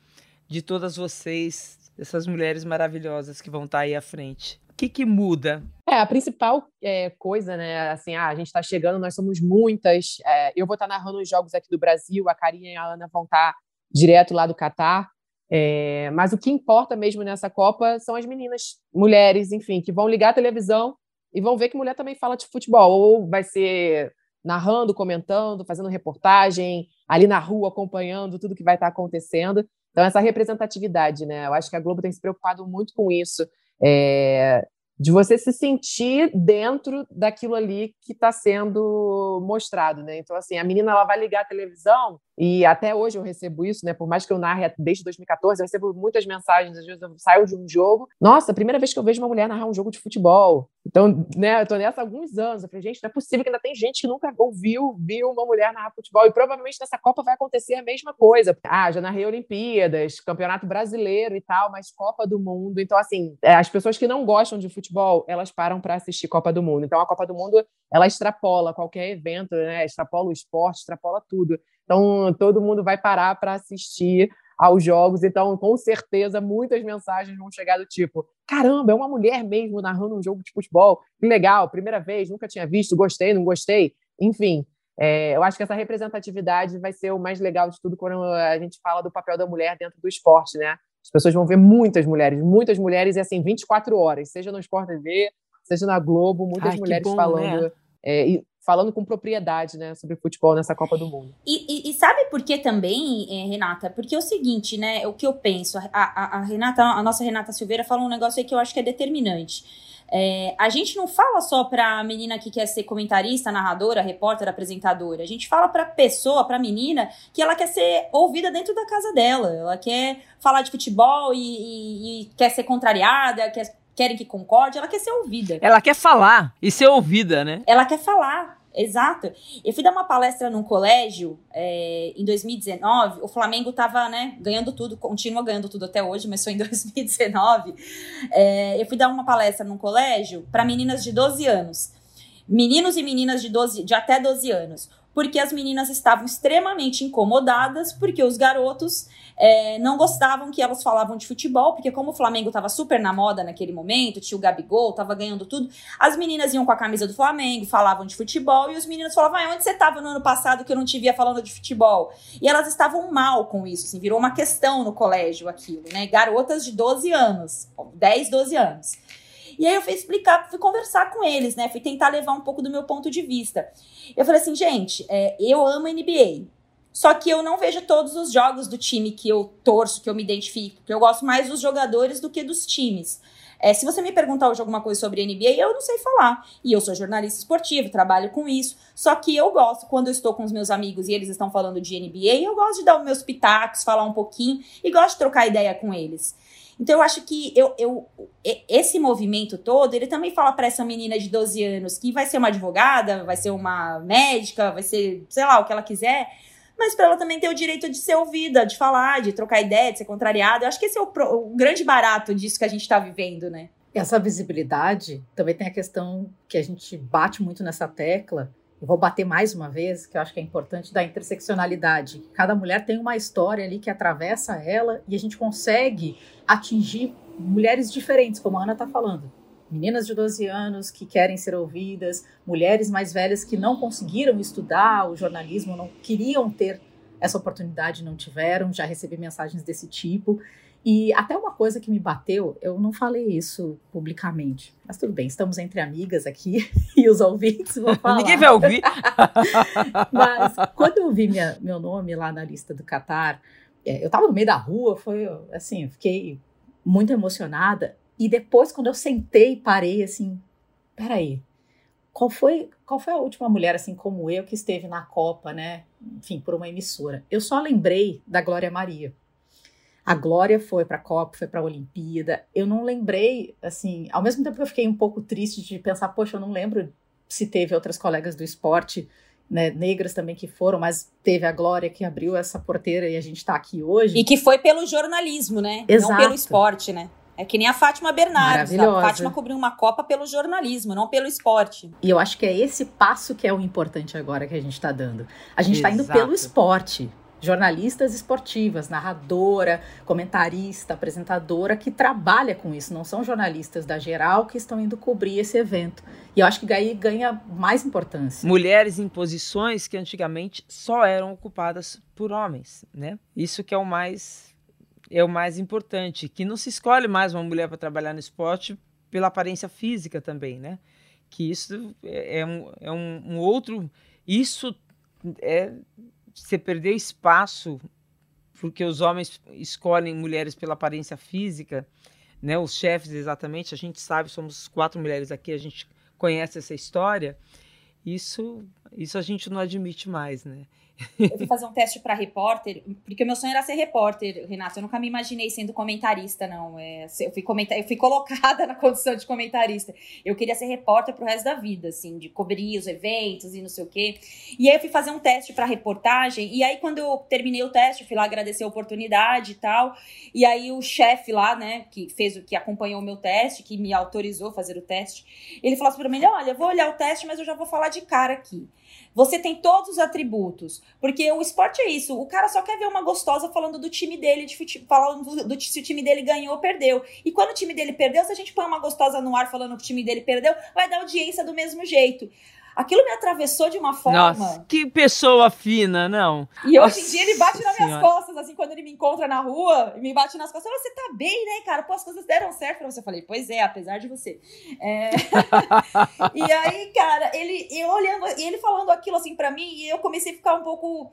de todas vocês, dessas mulheres maravilhosas que vão estar aí à frente que, que muda? É, a principal é, coisa, né? Assim, ah, a gente está chegando, nós somos muitas. É, eu vou estar tá narrando os jogos aqui do Brasil, a Karine e a Ana vão estar tá direto lá do Catar. É, mas o que importa mesmo nessa Copa são as meninas, mulheres, enfim, que vão ligar a televisão e vão ver que mulher também fala de futebol. Ou vai ser narrando, comentando, fazendo reportagem, ali na rua, acompanhando tudo que vai estar tá acontecendo. Então, essa representatividade, né? Eu acho que a Globo tem se preocupado muito com isso. É, de você se sentir dentro daquilo ali que está sendo mostrado, né? Então, assim, a menina ela vai ligar a televisão e até hoje eu recebo isso, né? Por mais que eu narre desde 2014, eu recebo muitas mensagens, às vezes eu saio de um jogo. Nossa, primeira vez que eu vejo uma mulher narrar um jogo de futebol. Então, né, eu tô nessa há alguns anos. Eu falei, gente, não é possível que ainda tem gente que nunca ouviu, viu uma mulher narrar futebol. E provavelmente nessa Copa vai acontecer a mesma coisa. Ah, já narrei Olimpíadas, Campeonato Brasileiro e tal, mas Copa do Mundo. Então, assim, é, as pessoas que não gostam de futebol, elas param para assistir Copa do Mundo. Então, a Copa do Mundo, ela extrapola qualquer evento, né? Extrapola o esporte, extrapola tudo. Então, todo mundo vai parar para assistir aos jogos. Então, com certeza, muitas mensagens vão chegar do tipo: caramba, é uma mulher mesmo narrando um jogo de futebol. Que legal, primeira vez, nunca tinha visto, gostei, não gostei. Enfim, é, eu acho que essa representatividade vai ser o mais legal de tudo quando a gente fala do papel da mulher dentro do esporte, né? As pessoas vão ver muitas mulheres, muitas mulheres, e assim, 24 horas, seja no Sport TV, seja na Globo, muitas Ai, mulheres bom, falando. Né? É, e falando com propriedade, né, sobre futebol nessa Copa do Mundo. E, e, e sabe por que também, eh, Renata? Porque é o seguinte, né, o que eu penso, a, a, a, Renata, a nossa Renata Silveira fala um negócio aí que eu acho que é determinante. É, a gente não fala só para a menina que quer ser comentarista, narradora, repórter, apresentadora. A gente fala para pessoa, para menina, que ela quer ser ouvida dentro da casa dela. Ela quer falar de futebol e, e, e quer ser contrariada, quer, querem que concorde. Ela quer ser ouvida. Ela quer falar e ser ouvida, né? Ela quer falar. Exato. Eu fui dar uma palestra num colégio é, em 2019. O Flamengo estava né, ganhando tudo, continua ganhando tudo até hoje, mas foi em 2019. É, eu fui dar uma palestra num colégio para meninas de 12 anos. Meninos e meninas de, 12, de até 12 anos. Porque as meninas estavam extremamente incomodadas, porque os garotos é, não gostavam que elas falavam de futebol, porque como o Flamengo estava super na moda naquele momento, tinha o Gabigol, tava ganhando tudo, as meninas iam com a camisa do Flamengo, falavam de futebol, e os meninos falavam, ah, onde você estava no ano passado que eu não te via falando de futebol? E elas estavam mal com isso, assim, virou uma questão no colégio aquilo, né? Garotas de 12 anos, 10, 12 anos. E aí eu fui explicar, fui conversar com eles, né? Fui tentar levar um pouco do meu ponto de vista. Eu falei assim, gente, é, eu amo NBA. Só que eu não vejo todos os jogos do time que eu torço, que eu me identifico, porque eu gosto mais dos jogadores do que dos times. É, se você me perguntar hoje alguma coisa sobre NBA, eu não sei falar. E eu sou jornalista esportivo, trabalho com isso. Só que eu gosto, quando eu estou com os meus amigos e eles estão falando de NBA, eu gosto de dar os meus pitacos, falar um pouquinho e gosto de trocar ideia com eles. Então eu acho que eu, eu, esse movimento todo, ele também fala para essa menina de 12 anos que vai ser uma advogada, vai ser uma médica, vai ser, sei lá, o que ela quiser, mas para ela também ter o direito de ser ouvida, de falar, de trocar ideia, de ser contrariada. Eu acho que esse é o, o grande barato disso que a gente está vivendo, né? Essa visibilidade também tem a questão que a gente bate muito nessa tecla. Eu vou bater mais uma vez, que eu acho que é importante, da interseccionalidade. Cada mulher tem uma história ali que atravessa ela e a gente consegue atingir mulheres diferentes, como a Ana está falando meninas de 12 anos que querem ser ouvidas, mulheres mais velhas que não conseguiram estudar o jornalismo, não queriam ter essa oportunidade, não tiveram. Já recebi mensagens desse tipo. E até uma coisa que me bateu, eu não falei isso publicamente, mas tudo bem, estamos entre amigas aqui e os ouvintes vão falar. Ninguém vai ouvir. mas quando eu vi minha, meu nome lá na lista do Qatar, é, eu estava no meio da rua, foi assim, eu fiquei muito emocionada e depois, quando eu sentei e parei, assim, peraí, qual foi, qual foi a última mulher, assim como eu, que esteve na Copa, né? Enfim, por uma emissora. Eu só lembrei da Glória Maria. A Glória foi para a Copa, foi para a Olimpíada. Eu não lembrei, assim, ao mesmo tempo que eu fiquei um pouco triste de pensar, poxa, eu não lembro se teve outras colegas do esporte, né, negras também que foram, mas teve a Glória que abriu essa porteira e a gente está aqui hoje. E que foi pelo jornalismo, né? Exato. Não pelo esporte, né? É que nem a Fátima Bernardes. A Fátima cobriu uma Copa pelo jornalismo, não pelo esporte. E eu acho que é esse passo que é o importante agora que a gente está dando. A gente está indo pelo esporte. Jornalistas esportivas, narradora, comentarista, apresentadora que trabalha com isso. Não são jornalistas da geral que estão indo cobrir esse evento. E eu acho que aí ganha mais importância. Mulheres em posições que antigamente só eram ocupadas por homens, né? Isso que é o mais é o mais importante, que não se escolhe mais uma mulher para trabalhar no esporte pela aparência física também, né? Que isso é, é um, é um, um outro. Isso é você perder espaço porque os homens escolhem mulheres pela aparência física, né? Os chefes exatamente, a gente sabe, somos quatro mulheres aqui, a gente conhece essa história. Isso, isso a gente não admite mais, né? Eu fui fazer um teste para repórter, porque meu sonho era ser repórter, Renato. Eu nunca me imaginei sendo comentarista, não. É, eu, fui comentar, eu fui colocada na condição de comentarista. Eu queria ser repórter pro resto da vida, assim, de cobrir os eventos e não sei o quê. E aí eu fui fazer um teste para reportagem, e aí quando eu terminei o teste, fui lá agradecer a oportunidade e tal. E aí o chefe lá, né, que fez o que acompanhou o meu teste, que me autorizou a fazer o teste, ele falou assim para mim: olha, eu vou olhar o teste, mas eu já vou falar de cara aqui. Você tem todos os atributos. Porque o esporte é isso. O cara só quer ver uma gostosa falando do time dele, de falando do, do, se o time dele ganhou ou perdeu. E quando o time dele perdeu, se a gente põe uma gostosa no ar falando que o time dele perdeu, vai dar audiência do mesmo jeito. Aquilo me atravessou de uma forma. Nossa, que pessoa fina, não. E hoje em dia ele bate nas minhas costas, assim, quando ele me encontra na rua, me bate nas costas. Você tá bem, né, cara? Pô, as coisas deram certo pra você. Eu falei, pois é, apesar de você. É... e aí, cara, ele eu olhando, e ele falando aquilo assim para mim, e eu comecei a ficar um pouco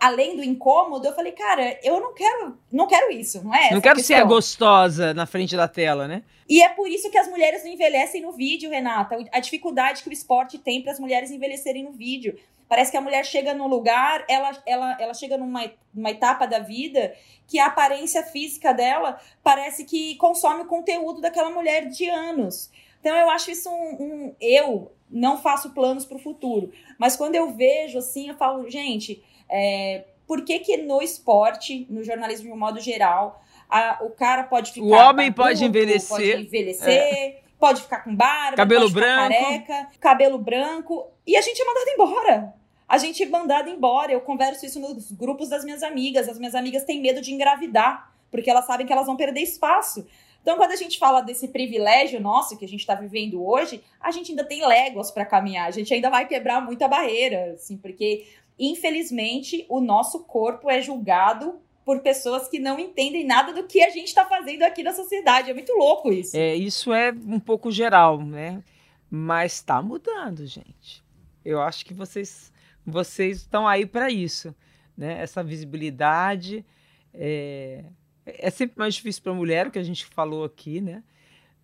além do incômodo, eu falei, cara, eu não quero, não quero isso, não é? Não quero ser a gostosa na frente da tela, né? E é por isso que as mulheres não envelhecem no vídeo, Renata. A dificuldade que o esporte tem para as mulheres envelhecerem no vídeo. Parece que a mulher chega num lugar, ela, ela, ela chega numa, numa etapa da vida que a aparência física dela parece que consome o conteúdo daquela mulher de anos. Então eu acho isso um, um eu não faço planos para o futuro, mas quando eu vejo assim, eu falo, gente, é, por que, que no esporte, no jornalismo de um modo geral, a, o cara pode ficar. O homem pode envelhecer. Pode envelhecer. É. Pode ficar com barba, cabelo branco, careca, cabelo branco, e a gente é mandado embora. A gente é mandado embora. Eu converso isso nos grupos das minhas amigas. As minhas amigas têm medo de engravidar, porque elas sabem que elas vão perder espaço. Então, quando a gente fala desse privilégio nosso que a gente está vivendo hoje, a gente ainda tem léguas para caminhar, a gente ainda vai quebrar muita barreira, assim, porque infelizmente, o nosso corpo é julgado por pessoas que não entendem nada do que a gente está fazendo aqui na sociedade. É muito louco isso. É, isso é um pouco geral, né? Mas está mudando, gente. Eu acho que vocês vocês estão aí para isso. né? Essa visibilidade é, é sempre mais difícil para a mulher, o que a gente falou aqui, né?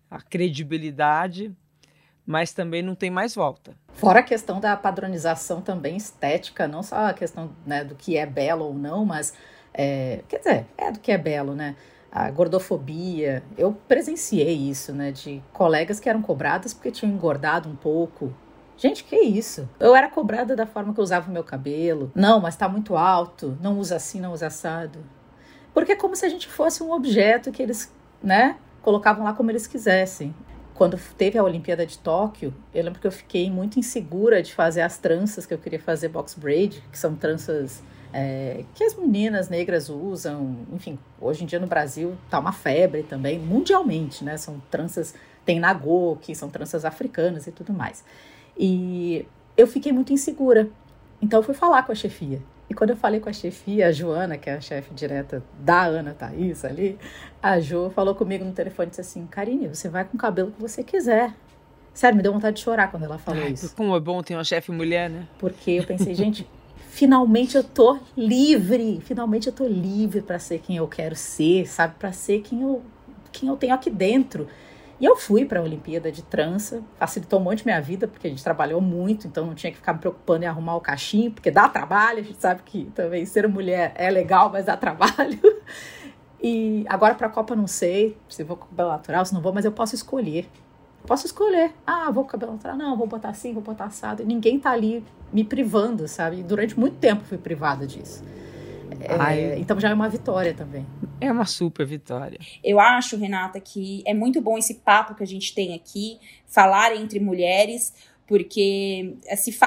A credibilidade, mas também não tem mais volta. Fora a questão da padronização também estética, não só a questão né, do que é belo ou não, mas é, quer dizer, é do que é belo, né? A gordofobia, eu presenciei isso, né? De colegas que eram cobradas porque tinham engordado um pouco. Gente, que isso? Eu era cobrada da forma que eu usava o meu cabelo. Não, mas tá muito alto. Não usa assim, não usa assado. Porque é como se a gente fosse um objeto que eles, né, colocavam lá como eles quisessem. Quando teve a Olimpíada de Tóquio, eu lembro que eu fiquei muito insegura de fazer as tranças que eu queria fazer box braid, que são tranças é, que as meninas negras usam. Enfim, hoje em dia no Brasil tá uma febre também, mundialmente, né? São tranças, tem nagô, que são tranças africanas e tudo mais. E eu fiquei muito insegura. Então eu fui falar com a chefia. E quando eu falei com a chefia, a Joana, que é a chefe direta da Ana Thaís ali, a Jo falou comigo no telefone e disse assim: Karine, você vai com o cabelo que você quiser. Sério, me deu vontade de chorar quando ela falou Ai, isso. Como é bom ter uma chefe mulher, né? Porque eu pensei, gente, finalmente eu tô livre. Finalmente eu tô livre para ser quem eu quero ser, sabe? Para ser quem eu, quem eu tenho aqui dentro. E eu fui para a Olimpíada de trança, facilitou um monte minha vida, porque a gente trabalhou muito, então não tinha que ficar me preocupando em arrumar o cachimbo, porque dá trabalho, a gente sabe que também ser mulher é legal, mas dá trabalho. E agora para a Copa não sei se vou com cabelo natural, se não vou, mas eu posso escolher. Posso escolher. Ah, vou com cabelo natural, não, vou botar assim, vou botar assado. E ninguém tá ali me privando, sabe? E durante muito tempo fui privada disso. É, então já é uma vitória também. É uma super vitória. Eu acho, Renata, que é muito bom esse papo que a gente tem aqui, falar entre mulheres, porque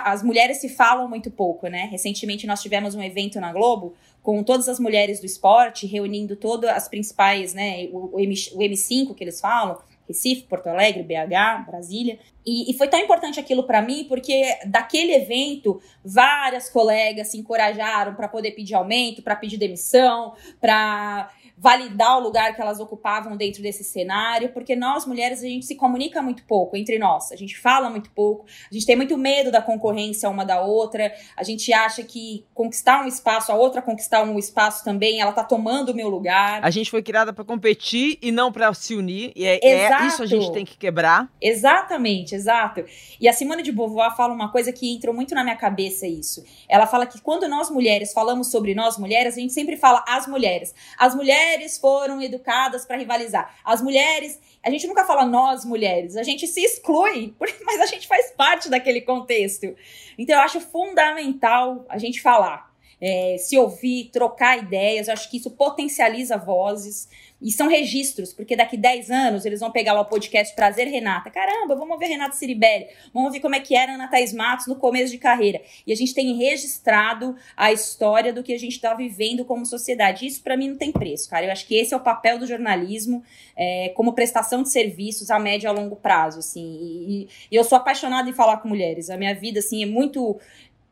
as mulheres se falam muito pouco, né? Recentemente nós tivemos um evento na Globo com todas as mulheres do esporte, reunindo todas as principais, né? O, M, o M5 que eles falam, Recife, Porto Alegre, BH, Brasília. E, e foi tão importante aquilo para mim porque daquele evento várias colegas se encorajaram para poder pedir aumento, para pedir demissão, para validar o lugar que elas ocupavam dentro desse cenário, porque nós mulheres a gente se comunica muito pouco entre nós, a gente fala muito pouco, a gente tem muito medo da concorrência uma da outra, a gente acha que conquistar um espaço, a outra conquistar um espaço também, ela tá tomando o meu lugar. A gente foi criada para competir e não para se unir, e é, é, isso a gente tem que quebrar. Exatamente, exato. E a Simone de Beauvoir fala uma coisa que entrou muito na minha cabeça isso. Ela fala que quando nós mulheres falamos sobre nós mulheres, a gente sempre fala as mulheres. As mulheres mulheres foram educadas para rivalizar. As mulheres, a gente nunca fala nós mulheres, a gente se exclui, mas a gente faz parte daquele contexto. Então eu acho fundamental a gente falar, é, se ouvir, trocar ideias. Eu acho que isso potencializa vozes. E são registros, porque daqui 10 anos eles vão pegar o podcast Prazer Renata. Caramba, vamos ver Renata Ciribelli. Vamos ver como é que era Ana Thaís Matos no começo de carreira. E a gente tem registrado a história do que a gente está vivendo como sociedade. Isso para mim não tem preço, cara. Eu acho que esse é o papel do jornalismo é, como prestação de serviços a médio e a longo prazo, assim. E, e eu sou apaixonada em falar com mulheres. A minha vida, assim, é muito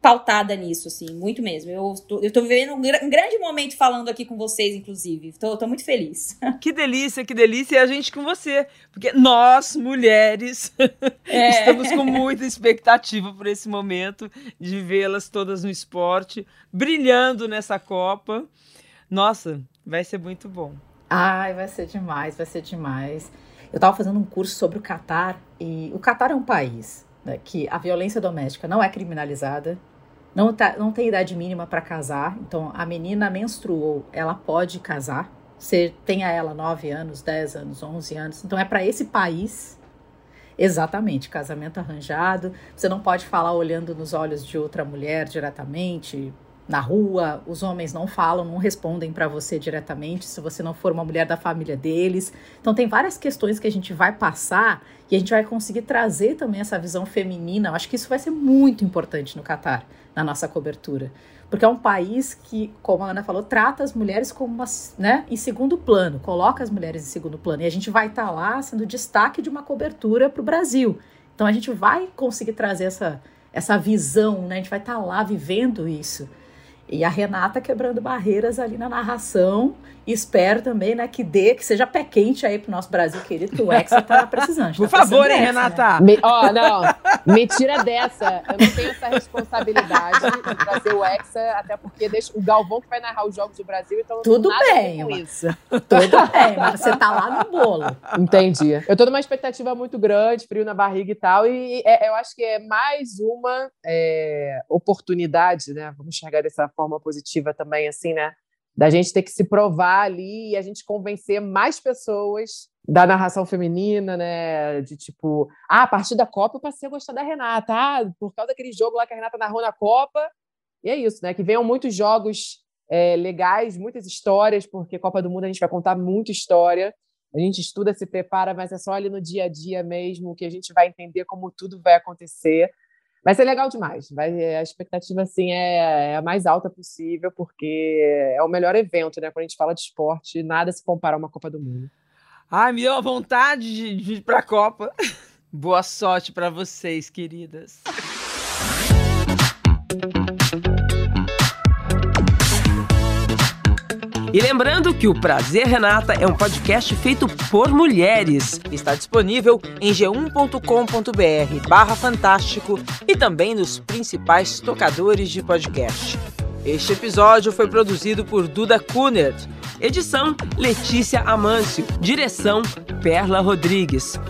pautada nisso, assim, muito mesmo. Eu tô, eu tô vivendo um, um, grande momento falando aqui com vocês, inclusive. Tô, tô muito feliz. Que delícia, que delícia. E a gente com você. Porque nós, mulheres, é. estamos com muita expectativa por esse momento de vê-las todas no esporte, brilhando nessa Copa. Nossa, vai ser muito bom. Ai, vai ser demais, vai ser demais. Eu estava fazendo um curso sobre o Catar e o Catar é um país né, que a violência doméstica não é criminalizada, não, tá, não tem idade mínima para casar, então a menina menstruou, ela pode casar, você tenha ela 9 anos, 10 anos, 11 anos, então é para esse país. Exatamente, casamento arranjado. Você não pode falar olhando nos olhos de outra mulher diretamente, na rua, os homens não falam, não respondem para você diretamente se você não for uma mulher da família deles. Então tem várias questões que a gente vai passar e a gente vai conseguir trazer também essa visão feminina. Eu acho que isso vai ser muito importante no Catar, na nossa cobertura. Porque é um país que, como a Ana falou, trata as mulheres como né, em segundo plano, coloca as mulheres em segundo plano. E a gente vai estar tá lá sendo destaque de uma cobertura para o Brasil. Então a gente vai conseguir trazer essa, essa visão, né? a gente vai estar tá lá vivendo isso. E a Renata quebrando barreiras ali na narração. E espero também, né, que dê, que seja pé quente aí pro nosso Brasil querido, que o Hexa tá precisando. Por tá favor, hein, Hexa, Renata? Né? Me, ó, não, me tira dessa. Eu não tenho essa responsabilidade de trazer o Hexa, até porque deixa o Galvão que vai narrar os jogos do Brasil, então Tudo nada bem, com isso. Tudo bem, mas você tá lá no bolo. Entendi. Eu tô numa expectativa muito grande, frio na barriga e tal, e é- eu acho que é mais uma é, oportunidade, né? Vamos enxergar dessa forma positiva também, assim, né? Da gente ter que se provar ali e a gente convencer mais pessoas da narração feminina, né? De tipo, ah, a partir da Copa eu passei a gostar da Renata, ah, por causa daquele jogo lá que a Renata narrou na Copa. E é isso, né? Que venham muitos jogos é, legais, muitas histórias, porque Copa do Mundo a gente vai contar muita história. A gente estuda, se prepara, mas é só ali no dia a dia mesmo que a gente vai entender como tudo vai acontecer. Vai ser legal demais. Vai, a expectativa assim é, é a mais alta possível, porque é o melhor evento, né? Quando a gente fala de esporte, nada se compara a uma Copa do Mundo. Ai, me deu a vontade de, de ir pra Copa. Boa sorte pra vocês, queridas. E lembrando que o Prazer Renata é um podcast feito por mulheres. Está disponível em g1.com.br barra fantástico e também nos principais tocadores de podcast. Este episódio foi produzido por Duda Kunert. Edição Letícia Amâncio. Direção Perla Rodrigues.